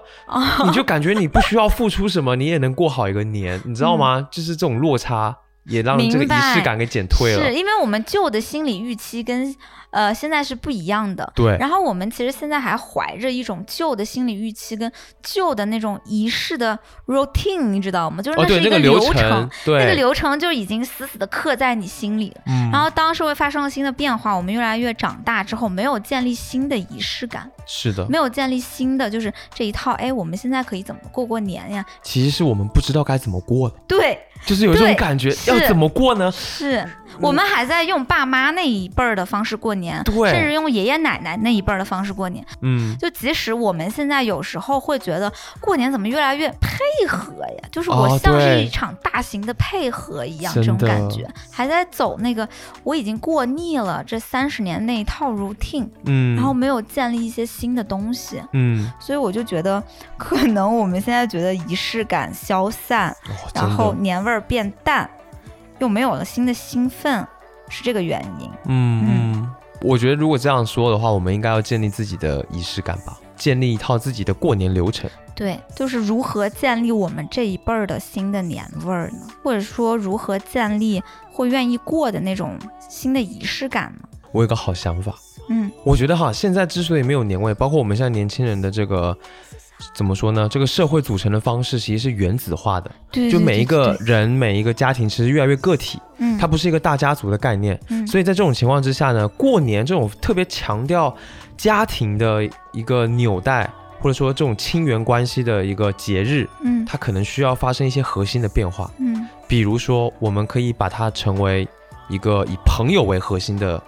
Speaker 2: 你就感觉你不需要付出什么，你也能过好一个年，你知道吗？就是这种落差也让这个仪式感给减退了。
Speaker 1: 是因为我们旧的心理预期跟。呃，现在是不一样的。
Speaker 2: 对。
Speaker 1: 然后我们其实现在还怀着一种旧的心理预期跟旧的那种仪式的 routine，你知道吗？就是那是一
Speaker 2: 个
Speaker 1: 流
Speaker 2: 程，
Speaker 1: 那个流程就已经死死的刻在你心里了。嗯。然后当社会发生了新的变化，我们越来越长大之后，没有建立新的仪式感。
Speaker 2: 是的。
Speaker 1: 没有建立新的，就是这一套。哎，我们现在可以怎么过过年呀？
Speaker 2: 其实是我们不知道该怎么过了。
Speaker 1: 对。
Speaker 2: 就是有这种感觉，要怎么过呢？
Speaker 1: 是我们还在用爸妈那一辈儿的方式过年，
Speaker 2: 对，
Speaker 1: 甚至用爷爷奶奶那一辈儿的方式过年。嗯，就即使我们现在有时候会觉得过年怎么越来越配合呀？就是我像是一场大型的配合一样，这种感觉还在走那个我已经过腻了这三十年那一套 routine，嗯，然后没有建立一些新的东西，嗯，所以我就觉得可能我们现在觉得仪式感消散，然后年。味儿变淡，又没有了新的兴奋，是这个原因。
Speaker 2: 嗯，我觉得如果这样说的话，我们应该要建立自己的仪式感吧，建立一套自己的过年流程。
Speaker 1: 对，就是如何建立我们这一辈儿的新的年味儿呢？或者说如何建立会愿意过的那种新的仪式感呢？
Speaker 2: 我有个好想法。嗯，我觉得哈，现在之所以没有年味，包括我们现在年轻人的这个。怎么说呢？这个社会组成的方式其实是原子化的，就每一个人、每一个家庭其实越来越个体，嗯，它不是一个大家族的概念，嗯，所以在这种情况之下呢，过年这种特别强调家庭的一个纽带，或者说这种亲缘关系的一个节日，
Speaker 1: 嗯，
Speaker 2: 它可能需要发生一些核心的变化，
Speaker 1: 嗯，
Speaker 2: 比如说我们可以把它成为一个以朋友为核心的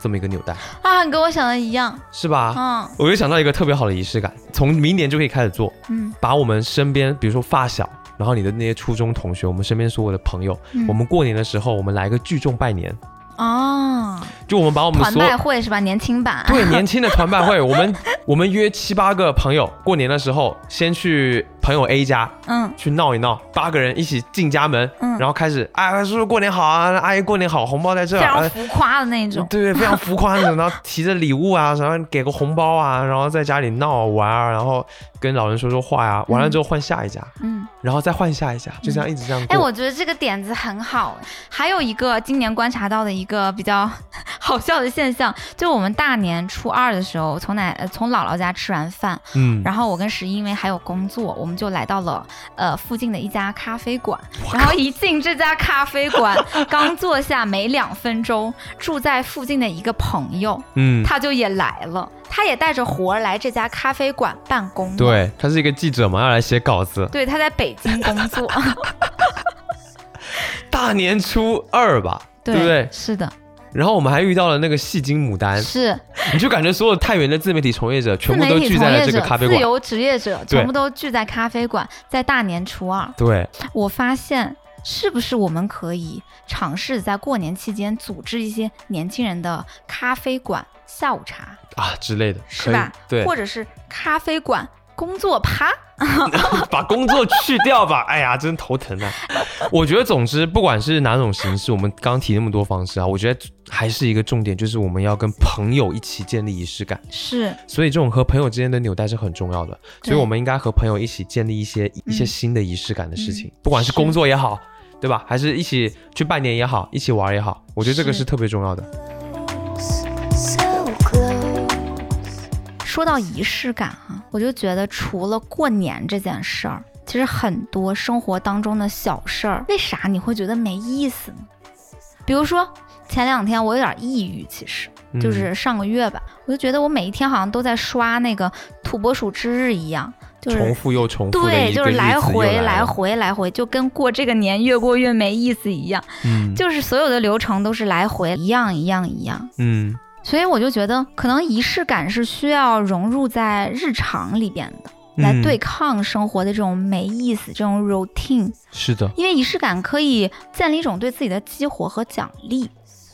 Speaker 2: 这么一个纽带。
Speaker 1: 啊，你跟我想的一样，
Speaker 2: 是吧？
Speaker 1: 嗯，
Speaker 2: 我又想到一个特别好的仪式感，从明年就可以开始做，
Speaker 1: 嗯，
Speaker 2: 把我们身边，比如说发小，然后你的那些初中同学，我们身边所有的朋友，我们过年的时候，我们来个聚众拜年。
Speaker 1: 哦，
Speaker 2: 就我们把我们
Speaker 1: 团拜会是吧？年轻版。
Speaker 2: 对年轻的团拜会，我们 我们约七八个朋友，过年的时候先去朋友 A 家，嗯，去闹一闹，八个人一起进家门，嗯，然后开始，哎，叔叔过年好啊，阿姨过年好，红包在这，
Speaker 1: 非常浮夸的那种，
Speaker 2: 对对，非常浮夸那种，然后提着礼物啊，然后给个红包啊，然后在家里闹玩啊，然后跟老人说说话呀，完了之后换下一家，嗯，然后再换下一家，就这样一直这样。
Speaker 1: 哎，我觉得这个点子很好。还有一个今年观察到的一个比较。好笑的现象，就我们大年初二的时候，从奶从姥姥家吃完饭，嗯，然后我跟十一因为还有工作，我们就来到了呃附近的一家咖啡馆，然后一进这家咖啡馆，刚坐下没两分钟，住在附近的一个朋友，嗯，他就也来了，他也带着活儿来这家咖啡馆办公，
Speaker 2: 对他是一个记者嘛，要来写稿子，
Speaker 1: 对，他在北京工作，
Speaker 2: 大年初二吧，对不对？
Speaker 1: 是的。
Speaker 2: 然后我们还遇到了那个戏精牡丹，
Speaker 1: 是，
Speaker 2: 你就感觉所有太原的自媒体从业者全部都聚在了这个咖啡馆，
Speaker 1: 自由职业者全部都聚在咖啡馆，在大年初二。
Speaker 2: 对，
Speaker 1: 我发现是不是我们可以尝试在过年期间组织一些年轻人的咖啡馆下午茶
Speaker 2: 啊之类的，
Speaker 1: 是吧？
Speaker 2: 对，
Speaker 1: 或者是咖啡馆。工作趴，
Speaker 2: 把工作去掉吧。哎呀，真头疼啊！我觉得，总之，不管是哪种形式，我们刚提那么多方式啊，我觉得还是一个重点，就是我们要跟朋友一起建立仪式感。
Speaker 1: 是，
Speaker 2: 所以这种和朋友之间的纽带是很重要的。所以我们应该和朋友一起建立一些一些新的仪式感的事情，不管是工作也好，对吧？还是一起去拜年也好，一起玩也好，我觉得这个是特别重要的。
Speaker 1: 说到仪式感哈，我就觉得除了过年这件事儿，其实很多生活当中的小事儿，为啥你会觉得没意思呢？比如说前两天我有点抑郁，其实就是上个月吧，我就觉得我每一天好像都在刷那个土拨鼠之日一样，就是
Speaker 2: 重复又重复，
Speaker 1: 对，就是来回
Speaker 2: 来
Speaker 1: 回来回，就跟过这个年越过越没意思一样。嗯，就是所有的流程都是来回一样一样一样。嗯。所以我就觉得，可能仪式感是需要融入在日常里边的，来对抗生活的这种没意思、这种 routine。
Speaker 2: 是的，
Speaker 1: 因为仪式感可以建立一种对自己的激活和奖励，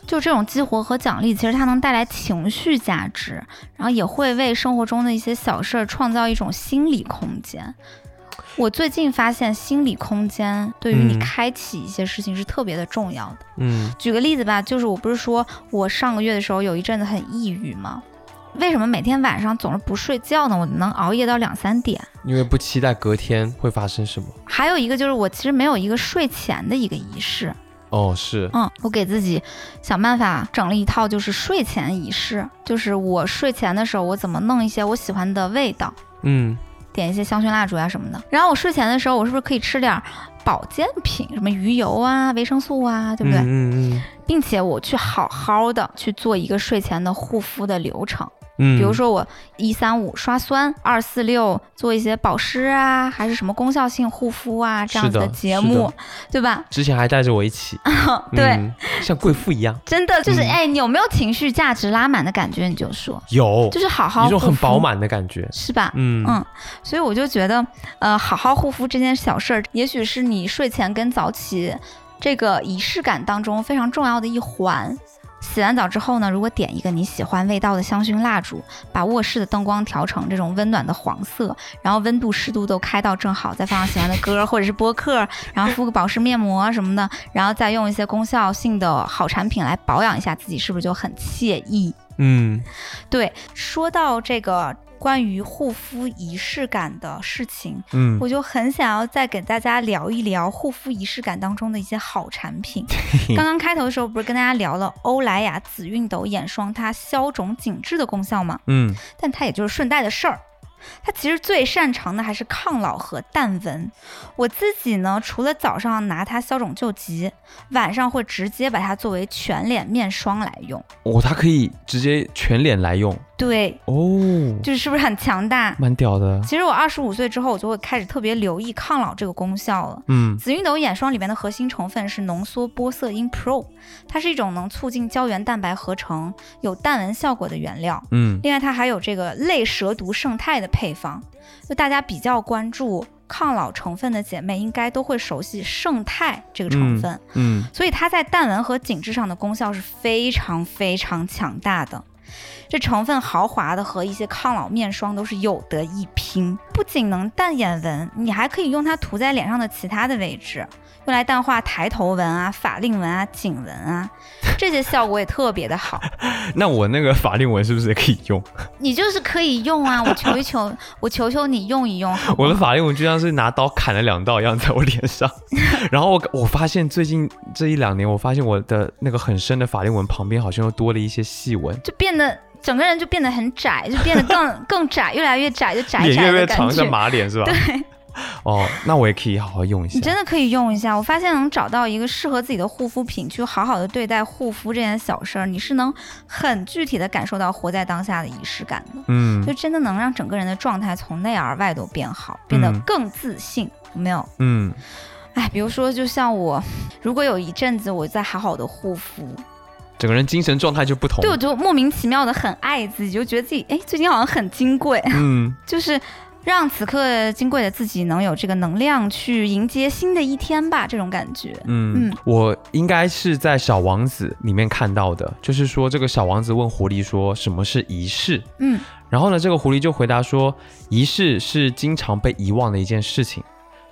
Speaker 1: 就这种激活和奖励，其实它能带来情绪价值，然后也会为生活中的一些小事儿创造一种心理空间。我最近发现，心理空间对于你开启一些事情是特别的重要的。嗯，举个例子吧，就是我不是说我上个月的时候有一阵子很抑郁吗？为什么每天晚上总是不睡觉呢？我能熬夜到两三点，
Speaker 2: 因为不期待隔天会发生什么。
Speaker 1: 还有一个就是我其实没有一个睡前的一个仪式。
Speaker 2: 哦，是，
Speaker 1: 嗯，我给自己想办法整了一套就是睡前仪式，就是我睡前的时候我怎么弄一些我喜欢的味道。嗯。点一些香薰蜡烛啊什么的，然后我睡前的时候，我是不是可以吃点保健品，什么鱼油啊、维生素啊，对不对？嗯嗯。并且我去好好的去做一个睡前的护肤的流程。嗯，比如说我一三五刷酸，二四六做一些保湿啊，还是什么功效性护肤啊这样子的节目，对吧？
Speaker 2: 之前还带着我一起，
Speaker 1: 对，
Speaker 2: 像贵妇一样，
Speaker 1: 真的就是哎，你有没有情绪价值拉满的感觉？你就说。
Speaker 2: 有，
Speaker 1: 就是好好一
Speaker 2: 种很饱满的感觉，
Speaker 1: 是吧？嗯。嗯，所以我就觉得，呃，好好护肤这件小事儿，也许是你睡前跟早起这个仪式感当中非常重要的一环。洗完澡之后呢，如果点一个你喜欢味道的香薰蜡烛，把卧室的灯光调成这种温暖的黄色，然后温度湿度都开到正好，再放上喜欢的歌或者是播客，然后敷个保湿面膜什么的，然后再用一些功效性的好产品来保养一下自己，是不是就很惬意？嗯，对。说到这个。关于护肤仪式感的事情，嗯，我就很想要再给大家聊一聊护肤仪式感当中的一些好产品。刚刚开头的时候不是跟大家聊了欧莱雅紫熨斗眼霜它消肿紧致的功效吗？嗯，但它也就是顺带的事儿。它其实最擅长的还是抗老和淡纹。我自己呢，除了早上拿它消肿救急，晚上会直接把它作为全脸面霜来用。
Speaker 2: 哦，它可以直接全脸来用。
Speaker 1: 对哦，就是是不是很强大？
Speaker 2: 蛮屌的。
Speaker 1: 其实我二十五岁之后，我就会开始特别留意抗老这个功效了。嗯，紫熨斗眼霜里面的核心成分是浓缩玻色因 Pro，它是一种能促进胶原蛋白合成、有淡纹效果的原料。嗯，另外它还有这个类蛇毒胜肽的配方。就大家比较关注抗老成分的姐妹，应该都会熟悉胜肽这个成分。嗯，所以它在淡纹和紧致上的功效是非常非常强大的。这成分豪华的和一些抗老面霜都是有得一拼，不仅能淡眼纹，你还可以用它涂在脸上的其他的位置，用来淡化抬头纹啊、法令纹啊、颈纹啊，这些效果也特别的好。
Speaker 2: 那我那个法令纹是不是也可以用？
Speaker 1: 你就是可以用啊！我求一求，我求求你用一用。
Speaker 2: 我的法令纹就像是拿刀砍了两刀一样在我脸上，然后我我发现最近这一两年，我发现我的那个很深的法令纹旁边好像又多了一些细纹，
Speaker 1: 就变得。整个人就变得很窄，就变得更 更窄，越来越窄，就窄窄
Speaker 2: 的越长，像马脸是吧？
Speaker 1: 对。
Speaker 2: 哦，那我也可以好好用一下。
Speaker 1: 你真的可以用一下，我发现能找到一个适合自己的护肤品，去好好的对待护肤这件小事儿，你是能很具体的感受到活在当下的仪式感的。嗯。就真的能让整个人的状态从内而外都变好，变得更自信，有没有？嗯。哎，比如说，就像我，如果有一阵子我在好好的护肤。
Speaker 2: 整个人精神状态就不同，
Speaker 1: 对，我就莫名其妙的很爱自己，就觉得自己哎，最近好像很金贵，嗯，就是让此刻金贵的自己能有这个能量去迎接新的一天吧，这种感觉。
Speaker 2: 嗯，我应该是在《小王子》里面看到的，就是说这个小王子问狐狸说什么是仪式，嗯，然后呢，这个狐狸就回答说，仪式是经常被遗忘的一件事情。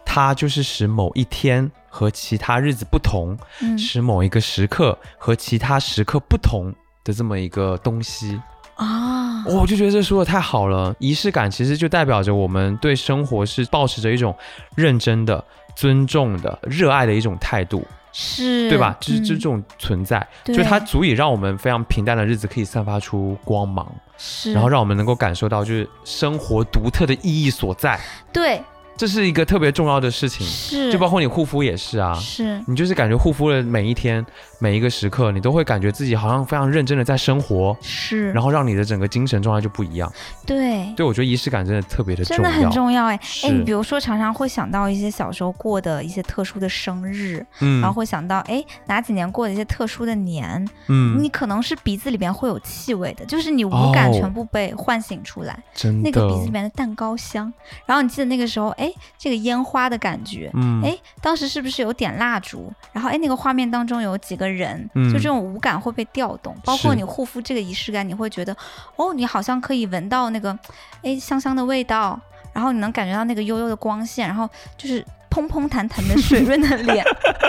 Speaker 2: 它就是使某一天和其他日子不同，使某一个时刻和其他时刻不同的这么一个东西啊！我就觉得这说的太好了。仪式感其实就代表着我们对生活是保持着一种认真的、尊重的、热爱的一种态度，
Speaker 1: 是
Speaker 2: 对吧？就是这种存在，就它足以让我们非常平淡的日子可以散发出光芒，
Speaker 1: 是，
Speaker 2: 然后让我们能够感受到就是生活独特的意义所在。
Speaker 1: 对。
Speaker 2: 这是一个特别重要的事情，
Speaker 1: 是，
Speaker 2: 就包括你护肤也是啊，
Speaker 1: 是。
Speaker 2: 你就是感觉护肤的每一天。每一个时刻，你都会感觉自己好像非常认真的在生活，
Speaker 1: 是，
Speaker 2: 然后让你的整个精神状态就不一样。
Speaker 1: 对，
Speaker 2: 对我觉得仪式感真的特别的重要，
Speaker 1: 真的很重要哎哎，你比如说常常会想到一些小时候过的一些特殊的生日，嗯，然后会想到哎哪几年过的一些特殊的年，嗯，你可能是鼻子里面会有气味的，就是你五感全部被唤醒出来，
Speaker 2: 真
Speaker 1: 的，那个鼻子里面的蛋糕香，然后你记得那个时候哎这个烟花的感觉，嗯，哎当时是不是有点蜡烛，然后哎那个画面当中有几个。人，就这种五感会被调动，包括你护肤这个仪式感，你会觉得，哦，你好像可以闻到那个，哎，香香的味道，然后你能感觉到那个悠悠的光线，然后就是蓬蓬弹弹的 水润的脸，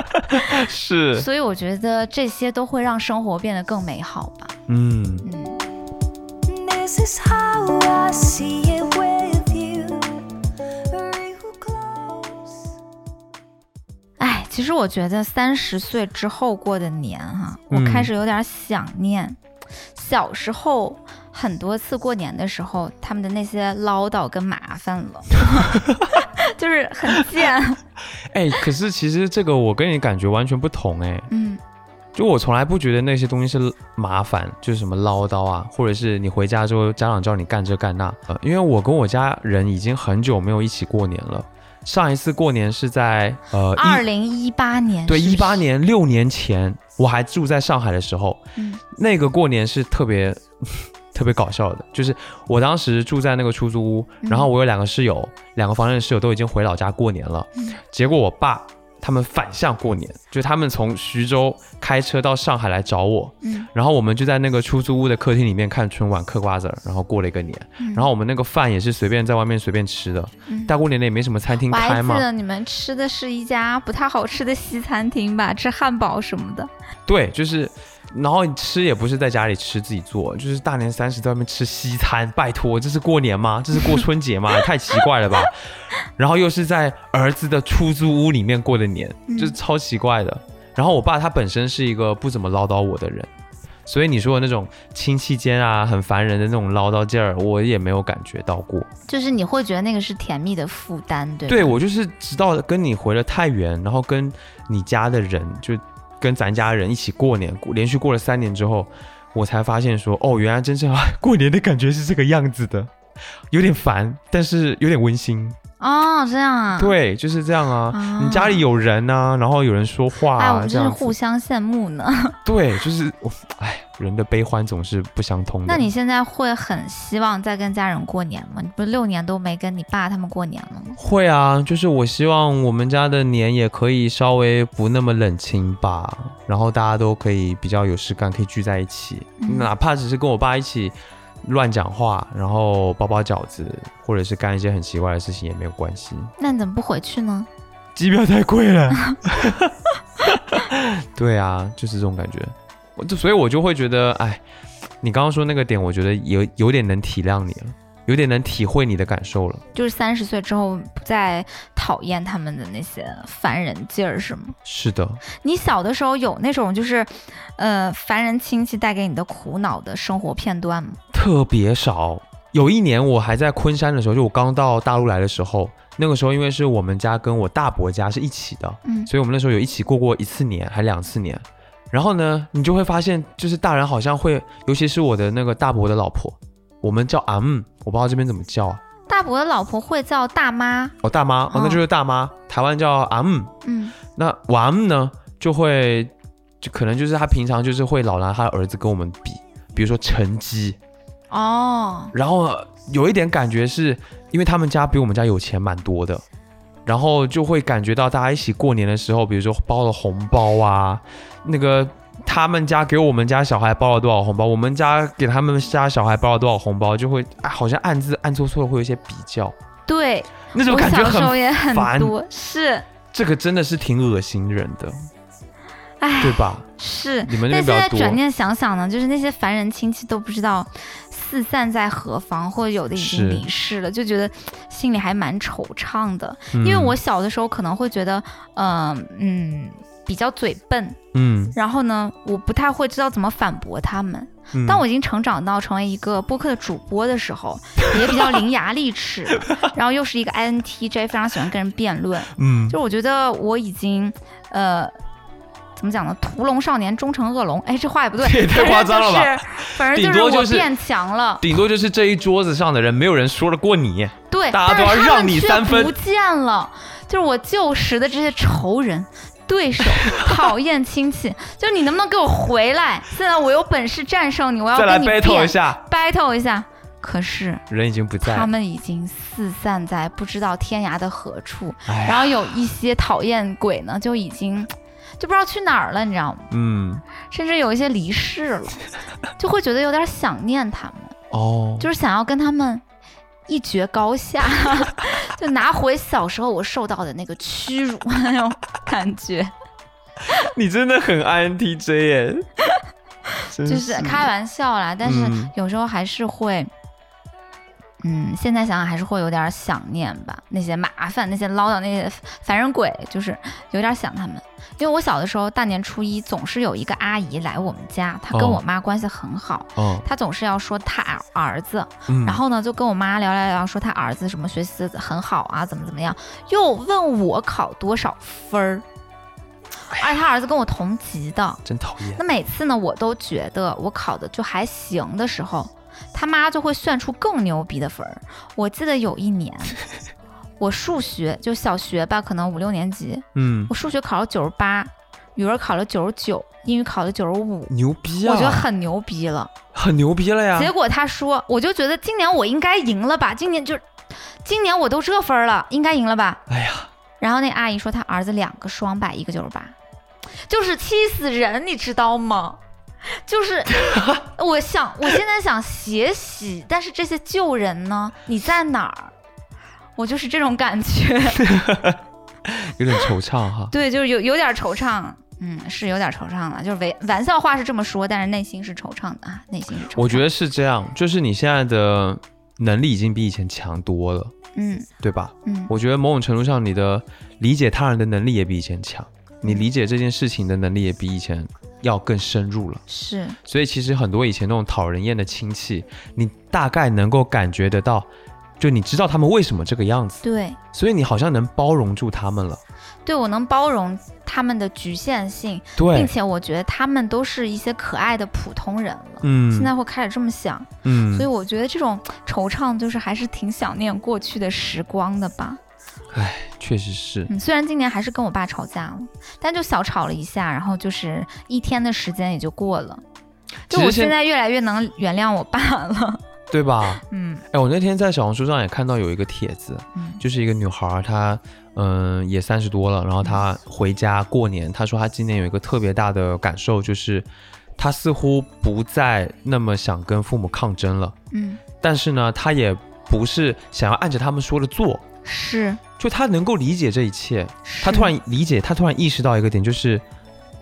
Speaker 2: 是，
Speaker 1: 所以我觉得这些都会让生活变得更美好吧。嗯。嗯。其实我觉得三十岁之后过的年哈，我开始有点想念小时候很多次过年的时候他们的那些唠叨跟麻烦了，就是很贱。
Speaker 2: 哎，可是其实这个我跟你感觉完全不同哎。嗯，就我从来不觉得那些东西是麻烦，就是什么唠叨啊，或者是你回家之后家长叫你干这干那，呃，因为我跟我家人已经很久没有一起过年了。上一次过年是在呃
Speaker 1: 二零一八年，
Speaker 2: 对，一八年六年前，我还住在上海的时候，嗯，那个过年是特别 特别搞笑的，就是我当时住在那个出租屋，然后我有两个室友，两个房间的室友都已经回老家过年了，结果我爸。他们反向过年，就他们从徐州开车到上海来找我，嗯，然后我们就在那个出租屋的客厅里面看春晚、嗑瓜子儿，然后过了一个年。然后我们那个饭也是随便在外面随便吃的，大过年的也没什么餐厅开嘛。
Speaker 1: 我记得你们吃的是一家不太好吃的西餐厅吧，吃汉堡什么的。
Speaker 2: 对，就是。然后你吃也不是在家里吃自己做，就是大年三十在外面吃西餐，拜托，这是过年吗？这是过春节吗？太奇怪了吧！然后又是在儿子的出租屋里面过的年，就是超奇怪的。然后我爸他本身是一个不怎么唠叨我的人，所以你说的那种亲戚间啊很烦人的那种唠叨劲儿，我也没有感觉到过。
Speaker 1: 就是你会觉得那个是甜蜜的负担，对？
Speaker 2: 对，我就是直到跟你回了太原，然后跟你家的人就。跟咱家人一起过年，连续过了三年之后，我才发现说，哦，原来真正 过年的感觉是这个样子的，有点烦，但是有点温馨。
Speaker 1: 哦，这样啊，
Speaker 2: 对，就是这样啊。你家里有人啊，然后有人说话，
Speaker 1: 哎，我们就是互相羡慕呢。
Speaker 2: 对，就是我，哎，人的悲欢总是不相通的。
Speaker 1: 那你现在会很希望再跟家人过年吗？你不是六年都没跟你爸他们过年了吗？
Speaker 2: 会啊，就是我希望我们家的年也可以稍微不那么冷清吧，然后大家都可以比较有事干，可以聚在一起，哪怕只是跟我爸一起。乱讲话，然后包包饺子，或者是干一些很奇怪的事情也没有关系。
Speaker 1: 那你怎么不回去呢？
Speaker 2: 机票太贵了。对啊，就是这种感觉。我就所以，我就会觉得，哎，你刚刚说那个点，我觉得有有点能体谅你了。有点能体会你的感受了，
Speaker 1: 就是三十岁之后不再讨厌他们的那些烦人劲儿，是吗？
Speaker 2: 是的。
Speaker 1: 你小的时候有那种就是，呃，烦人亲戚带给你的苦恼的生活片段吗？
Speaker 2: 特别少。有一年我还在昆山的时候，就我刚到大陆来的时候，那个时候因为是我们家跟我大伯家是一起的，嗯，所以我们那时候有一起过过一次年，还两次年。然后呢，你就会发现，就是大人好像会，尤其是我的那个大伯的老婆。我们叫阿姆，我不知道这边怎么叫啊。
Speaker 1: 大伯的老婆会叫大妈
Speaker 2: 哦，大妈哦，那就是大妈。台湾叫阿姆，嗯，那瓦姆呢，就会就可能就是他平常就是会老拿他的儿子跟我们比，比如说成绩哦，然后有一点感觉是因为他们家比我们家有钱蛮多的，然后就会感觉到大家一起过年的时候，比如说包了红包啊，那个。他们家给我们家小孩包了多少红包，我们家给他们家小孩包了多少红包，就会好像暗自暗搓搓的会有一些比较。
Speaker 1: 对，
Speaker 2: 那种感觉很
Speaker 1: 烦。是，
Speaker 2: 这个真的是挺恶心人的，哎，对吧？
Speaker 1: 是。
Speaker 2: 你们那
Speaker 1: 边现在转念想想呢，就是那些凡人亲戚都不知道四散在何方，或者有的已经离世了，就觉得心里还蛮惆怅的。因为我小的时候可能会觉得，嗯嗯。比较嘴笨，嗯，然后呢，我不太会知道怎么反驳他们。当我已经成长到成为一个播客的主播的时候，也比较伶牙俐齿，然后又是一个 INTJ，非常喜欢跟人辩论。嗯，就我觉得我已经，呃，怎么讲呢？屠龙少年终成恶龙。哎，这话也不对，
Speaker 2: 太夸张了吧？
Speaker 1: 反正就是我变强了。
Speaker 2: 顶多就是这一桌子上的人，没有人说得过你。
Speaker 1: 对，
Speaker 2: 大家都要让你三分。
Speaker 1: 不见了，就是我旧时的这些仇人。对手 讨厌亲戚，就你能不能给我回来？现在我有本事战胜你，我要跟你
Speaker 2: battle 一下
Speaker 1: ，battle 一下。可是
Speaker 2: 人已经不在，
Speaker 1: 他们已经四散在不知道天涯的何处。然后有一些讨厌鬼呢，就已经 就不知道去哪儿了，你知道吗？嗯。甚至有一些离世了，就会觉得有点想念他们。哦。就是想要跟他们。一决高下，就拿回小时候我受到的那个屈辱那种感觉。
Speaker 2: 你真的很 INTJ 耶，
Speaker 1: 就是开玩笑啦，但是有时候还是会。嗯，现在想想还是会有点想念吧，那些麻烦、那些唠叨、那些烦人鬼，就是有点想他们。因为我小的时候，大年初一总是有一个阿姨来我们家，她跟我妈关系很好，她总是要说她儿子，然后呢就跟我妈聊聊聊，说她儿子什么学习很好啊，怎么怎么样，又问我考多少分儿，而且他儿子跟我同级的，
Speaker 2: 真讨厌。
Speaker 1: 那每次呢，我都觉得我考的就还行的时候。他妈就会算出更牛逼的分儿。我记得有一年，我数学就小学吧，可能五六年级，嗯，我数学考了九十八，语文考了九十九，英语考了九十五，
Speaker 2: 牛逼啊！
Speaker 1: 我觉得很牛逼了，
Speaker 2: 很牛逼了呀。
Speaker 1: 结果他说，我就觉得今年我应该赢了吧？今年就，今年我都这分了，应该赢了吧？哎呀！然后那阿姨说，她儿子两个双百，一个九十八，就是气死人，你知道吗？就是，我想，我现在想写喜，但是这些旧人呢？你在哪儿？我就是这种感觉，
Speaker 2: 有点惆怅哈。
Speaker 1: 对，就是有有点惆怅，嗯，是有点惆怅了。就是玩玩笑话是这么说，但是内心是惆怅的啊，内心是惆怅。
Speaker 2: 我觉得是这样，就是你现在的能力已经比以前强多了，嗯，对吧？嗯，我觉得某种程度上，你的理解他人的能力也比以前强，你理解这件事情的能力也比以前。要更深入了，
Speaker 1: 是，
Speaker 2: 所以其实很多以前那种讨人厌的亲戚，你大概能够感觉得到，就你知道他们为什么这个样子，
Speaker 1: 对，
Speaker 2: 所以你好像能包容住他们了。
Speaker 1: 对，我能包容他。们的局限性，
Speaker 2: 对，
Speaker 1: 并且我觉得他们都是一些可爱的普通人了。嗯，现在会开始这么想，嗯，所以我觉得这种惆怅就是还是挺想念过去的时光的吧。
Speaker 2: 唉，确实是。
Speaker 1: 嗯，虽然今年还是跟我爸吵架了，但就小吵了一下，然后就是一天的时间也就过了。就我现在越来越能原谅我爸了。
Speaker 2: 对吧？嗯，哎，我那天在小红书上也看到有一个帖子，就是一个女孩，她嗯也三十多了，然后她回家过年，她说她今年有一个特别大的感受，就是她似乎不再那么想跟父母抗争了，嗯，但是呢，她也不是想要按着他们说的做，
Speaker 1: 是，
Speaker 2: 就他能够理解这一切，他突然理解，他突然意识到一个点，就是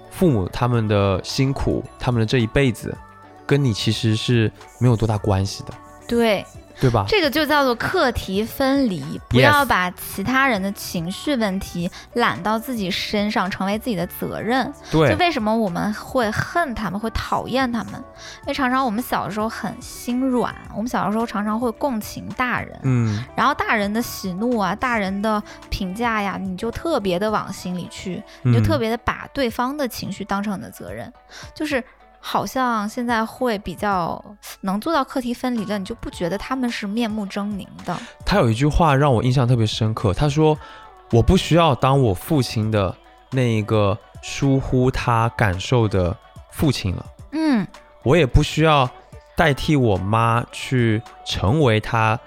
Speaker 2: 父母他们的辛苦，他们的这一辈子。跟你其实是没有多大关系的，
Speaker 1: 对
Speaker 2: 对吧？
Speaker 1: 这个就叫做课题分离，不要把其他人的情绪问题揽到自己身上，成为自己的责任。
Speaker 2: 对，
Speaker 1: 就为什么我们会恨他们，会讨厌他们？因为常常我们小的时候很心软，我们小的时候常常会共情大人，嗯，然后大人的喜怒啊，大人的评价呀，你就特别的往心里去，你就特别的把对方的情绪当成你的责任，就是。好像现在会比较能做到课题分离了，你就不觉得他们是面目狰狞的？
Speaker 2: 他有一句话让我印象特别深刻，他说：“我不需要当我父亲的那一个疏忽他感受的父亲了，嗯，我也不需要代替我妈去成为他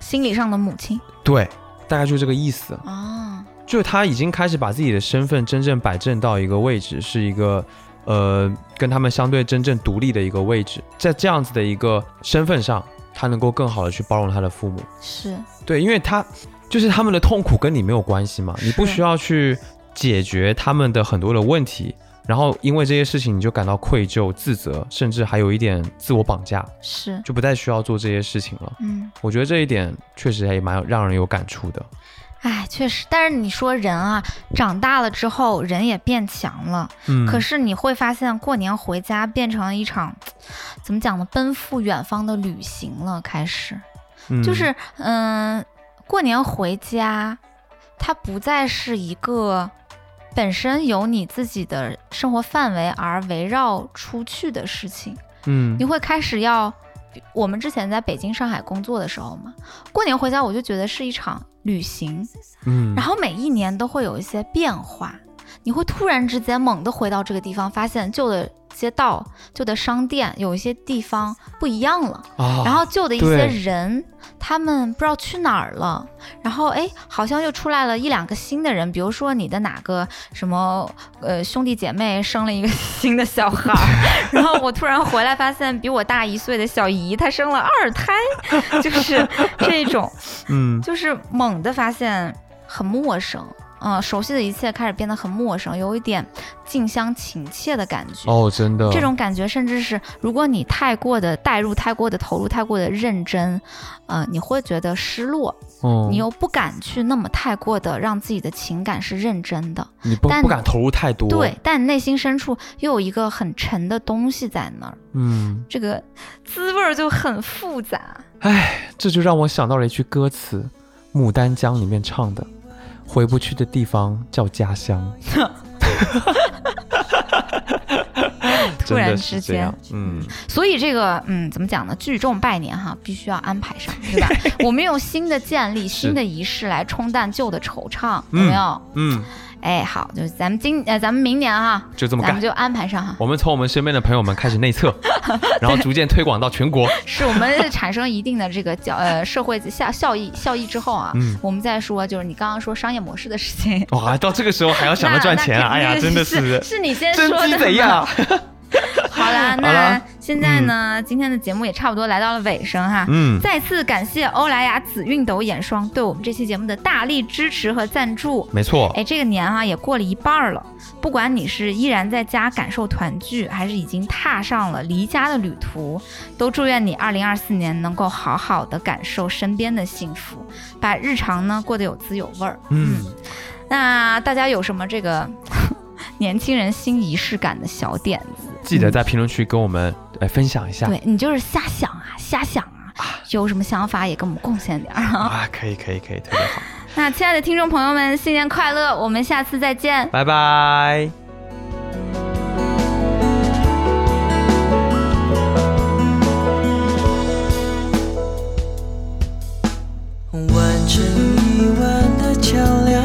Speaker 1: 心理上的母亲。”
Speaker 2: 对，大概就这个意思啊，就他已经开始把自己的身份真正摆正到一个位置，是一个。呃，跟他们相对真正独立的一个位置，在这样子的一个身份上，他能够更好的去包容他的父母，
Speaker 1: 是。
Speaker 2: 对，因为他就是他们的痛苦跟你没有关系嘛，你不需要去解决他们的很多的问题，然后因为这些事情你就感到愧疚、自责，甚至还有一点自我绑架，
Speaker 1: 是。
Speaker 2: 就不再需要做这些事情了。嗯，我觉得这一点确实也蛮让人有感触的。
Speaker 1: 哎，确实，但是你说人啊，长大了之后人也变强了，嗯，可是你会发现过年回家变成了一场，怎么讲呢？奔赴远方的旅行了，开始，就是嗯，过年回家，它不再是一个本身由你自己的生活范围而围绕出去的事情，嗯，你会开始要。我们之前在北京、上海工作的时候嘛，过年回家我就觉得是一场旅行，嗯，然后每一年都会有一些变化，你会突然之间猛地回到这个地方，发现旧的。街道旧的商店有一些地方不一样了，然后旧的一些人他们不知道去哪儿了，然后哎，好像又出来了一两个新的人，比如说你的哪个什么呃兄弟姐妹生了一个 新的小孩，然后我突然回来发现比我大一岁的小姨她生了二胎，就是 这种，嗯，就是猛地发现很陌生。嗯，熟悉的一切开始变得很陌生，有一点近乡情怯的感觉。
Speaker 2: 哦，真的，
Speaker 1: 这种感觉甚至是，如果你太过的带入、太过的投入、太过的认真，呃，你会觉得失落。哦，你又不敢去那么太过的让自己的情感是认真的，
Speaker 2: 你不不敢投入太多。
Speaker 1: 对，但内心深处又有一个很沉的东西在那儿。嗯，这个滋味就很复杂。
Speaker 2: 哎，这就让我想到了一句歌词，《牡丹江》里面唱的。回不去的地方叫家乡。
Speaker 1: 突然之间，嗯，所以这个，嗯，怎么讲呢？聚众拜年哈，必须要安排上，对吧？我们用新的建立、新的仪式来冲淡旧的惆怅，有没有？嗯。哎，好，就是咱们今呃，咱们明年哈，
Speaker 2: 就这么干，
Speaker 1: 咱们就安排上哈。
Speaker 2: 我们从我们身边的朋友们开始内测，然后逐渐推广到全国。
Speaker 1: 是我们产生一定的这个叫呃社会效效益效益之后啊，嗯，我们再说就是你刚刚说商业模式的事情。
Speaker 2: 哇，到这个时候还要想着赚钱啊！哎呀，真的是
Speaker 1: 是你先说的。
Speaker 2: 怎样？
Speaker 1: 好啦，那现在呢，今天的节目也差不多来到了尾声哈。嗯，再次感谢欧莱雅紫熨斗眼霜对我们这期节目的大力支持和赞助。
Speaker 2: 没错，
Speaker 1: 哎，这个年哈也过了一半了，不管你是依然在家感受团聚，还是已经踏上了离家的旅途，都祝愿你二零二四年能够好好的感受身边的幸福，把日常呢过得有滋有味儿。嗯，那大家有什么这个年轻人新仪式感的小点子？
Speaker 2: 记得在评论区跟我们来分享一下。
Speaker 1: 对你就是瞎想啊，瞎想啊，有什么想法也跟我们贡献点儿
Speaker 2: 啊。可以可以可以，特别好。
Speaker 1: 那亲爱的听众朋友们，新年快乐！我们下次再见，
Speaker 2: 拜拜。
Speaker 3: 完成一万的桥梁，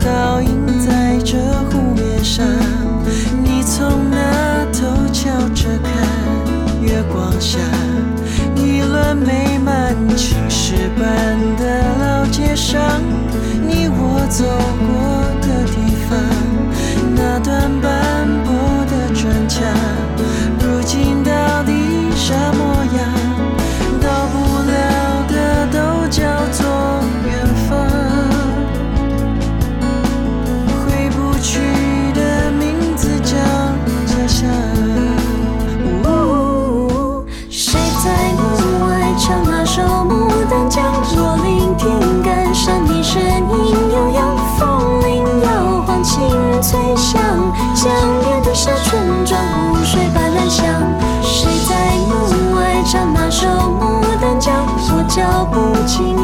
Speaker 3: 倒映在这上。你从那头瞧着看，月光下，一轮美满青石板的老街上，你我走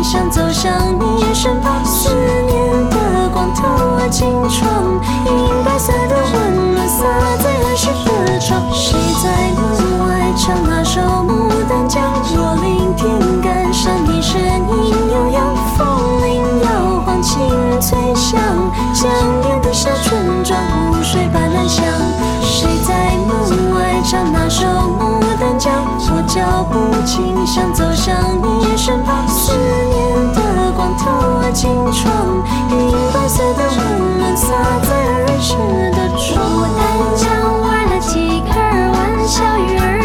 Speaker 3: 想走向你身旁。思念的光透过金窗，银白色的温暖洒在儿时的床。谁在门外唱那首《牡丹江》？我聆听，感伤你声音悠扬，风铃摇晃，清脆响。江边的小村庄，湖水般蓝香。谁在门外唱那首《牡丹江》？我脚步轻，想走向你身旁。透过轻窗，银白色的温暖洒在儿时的床。牡丹江弯了几圈，儿。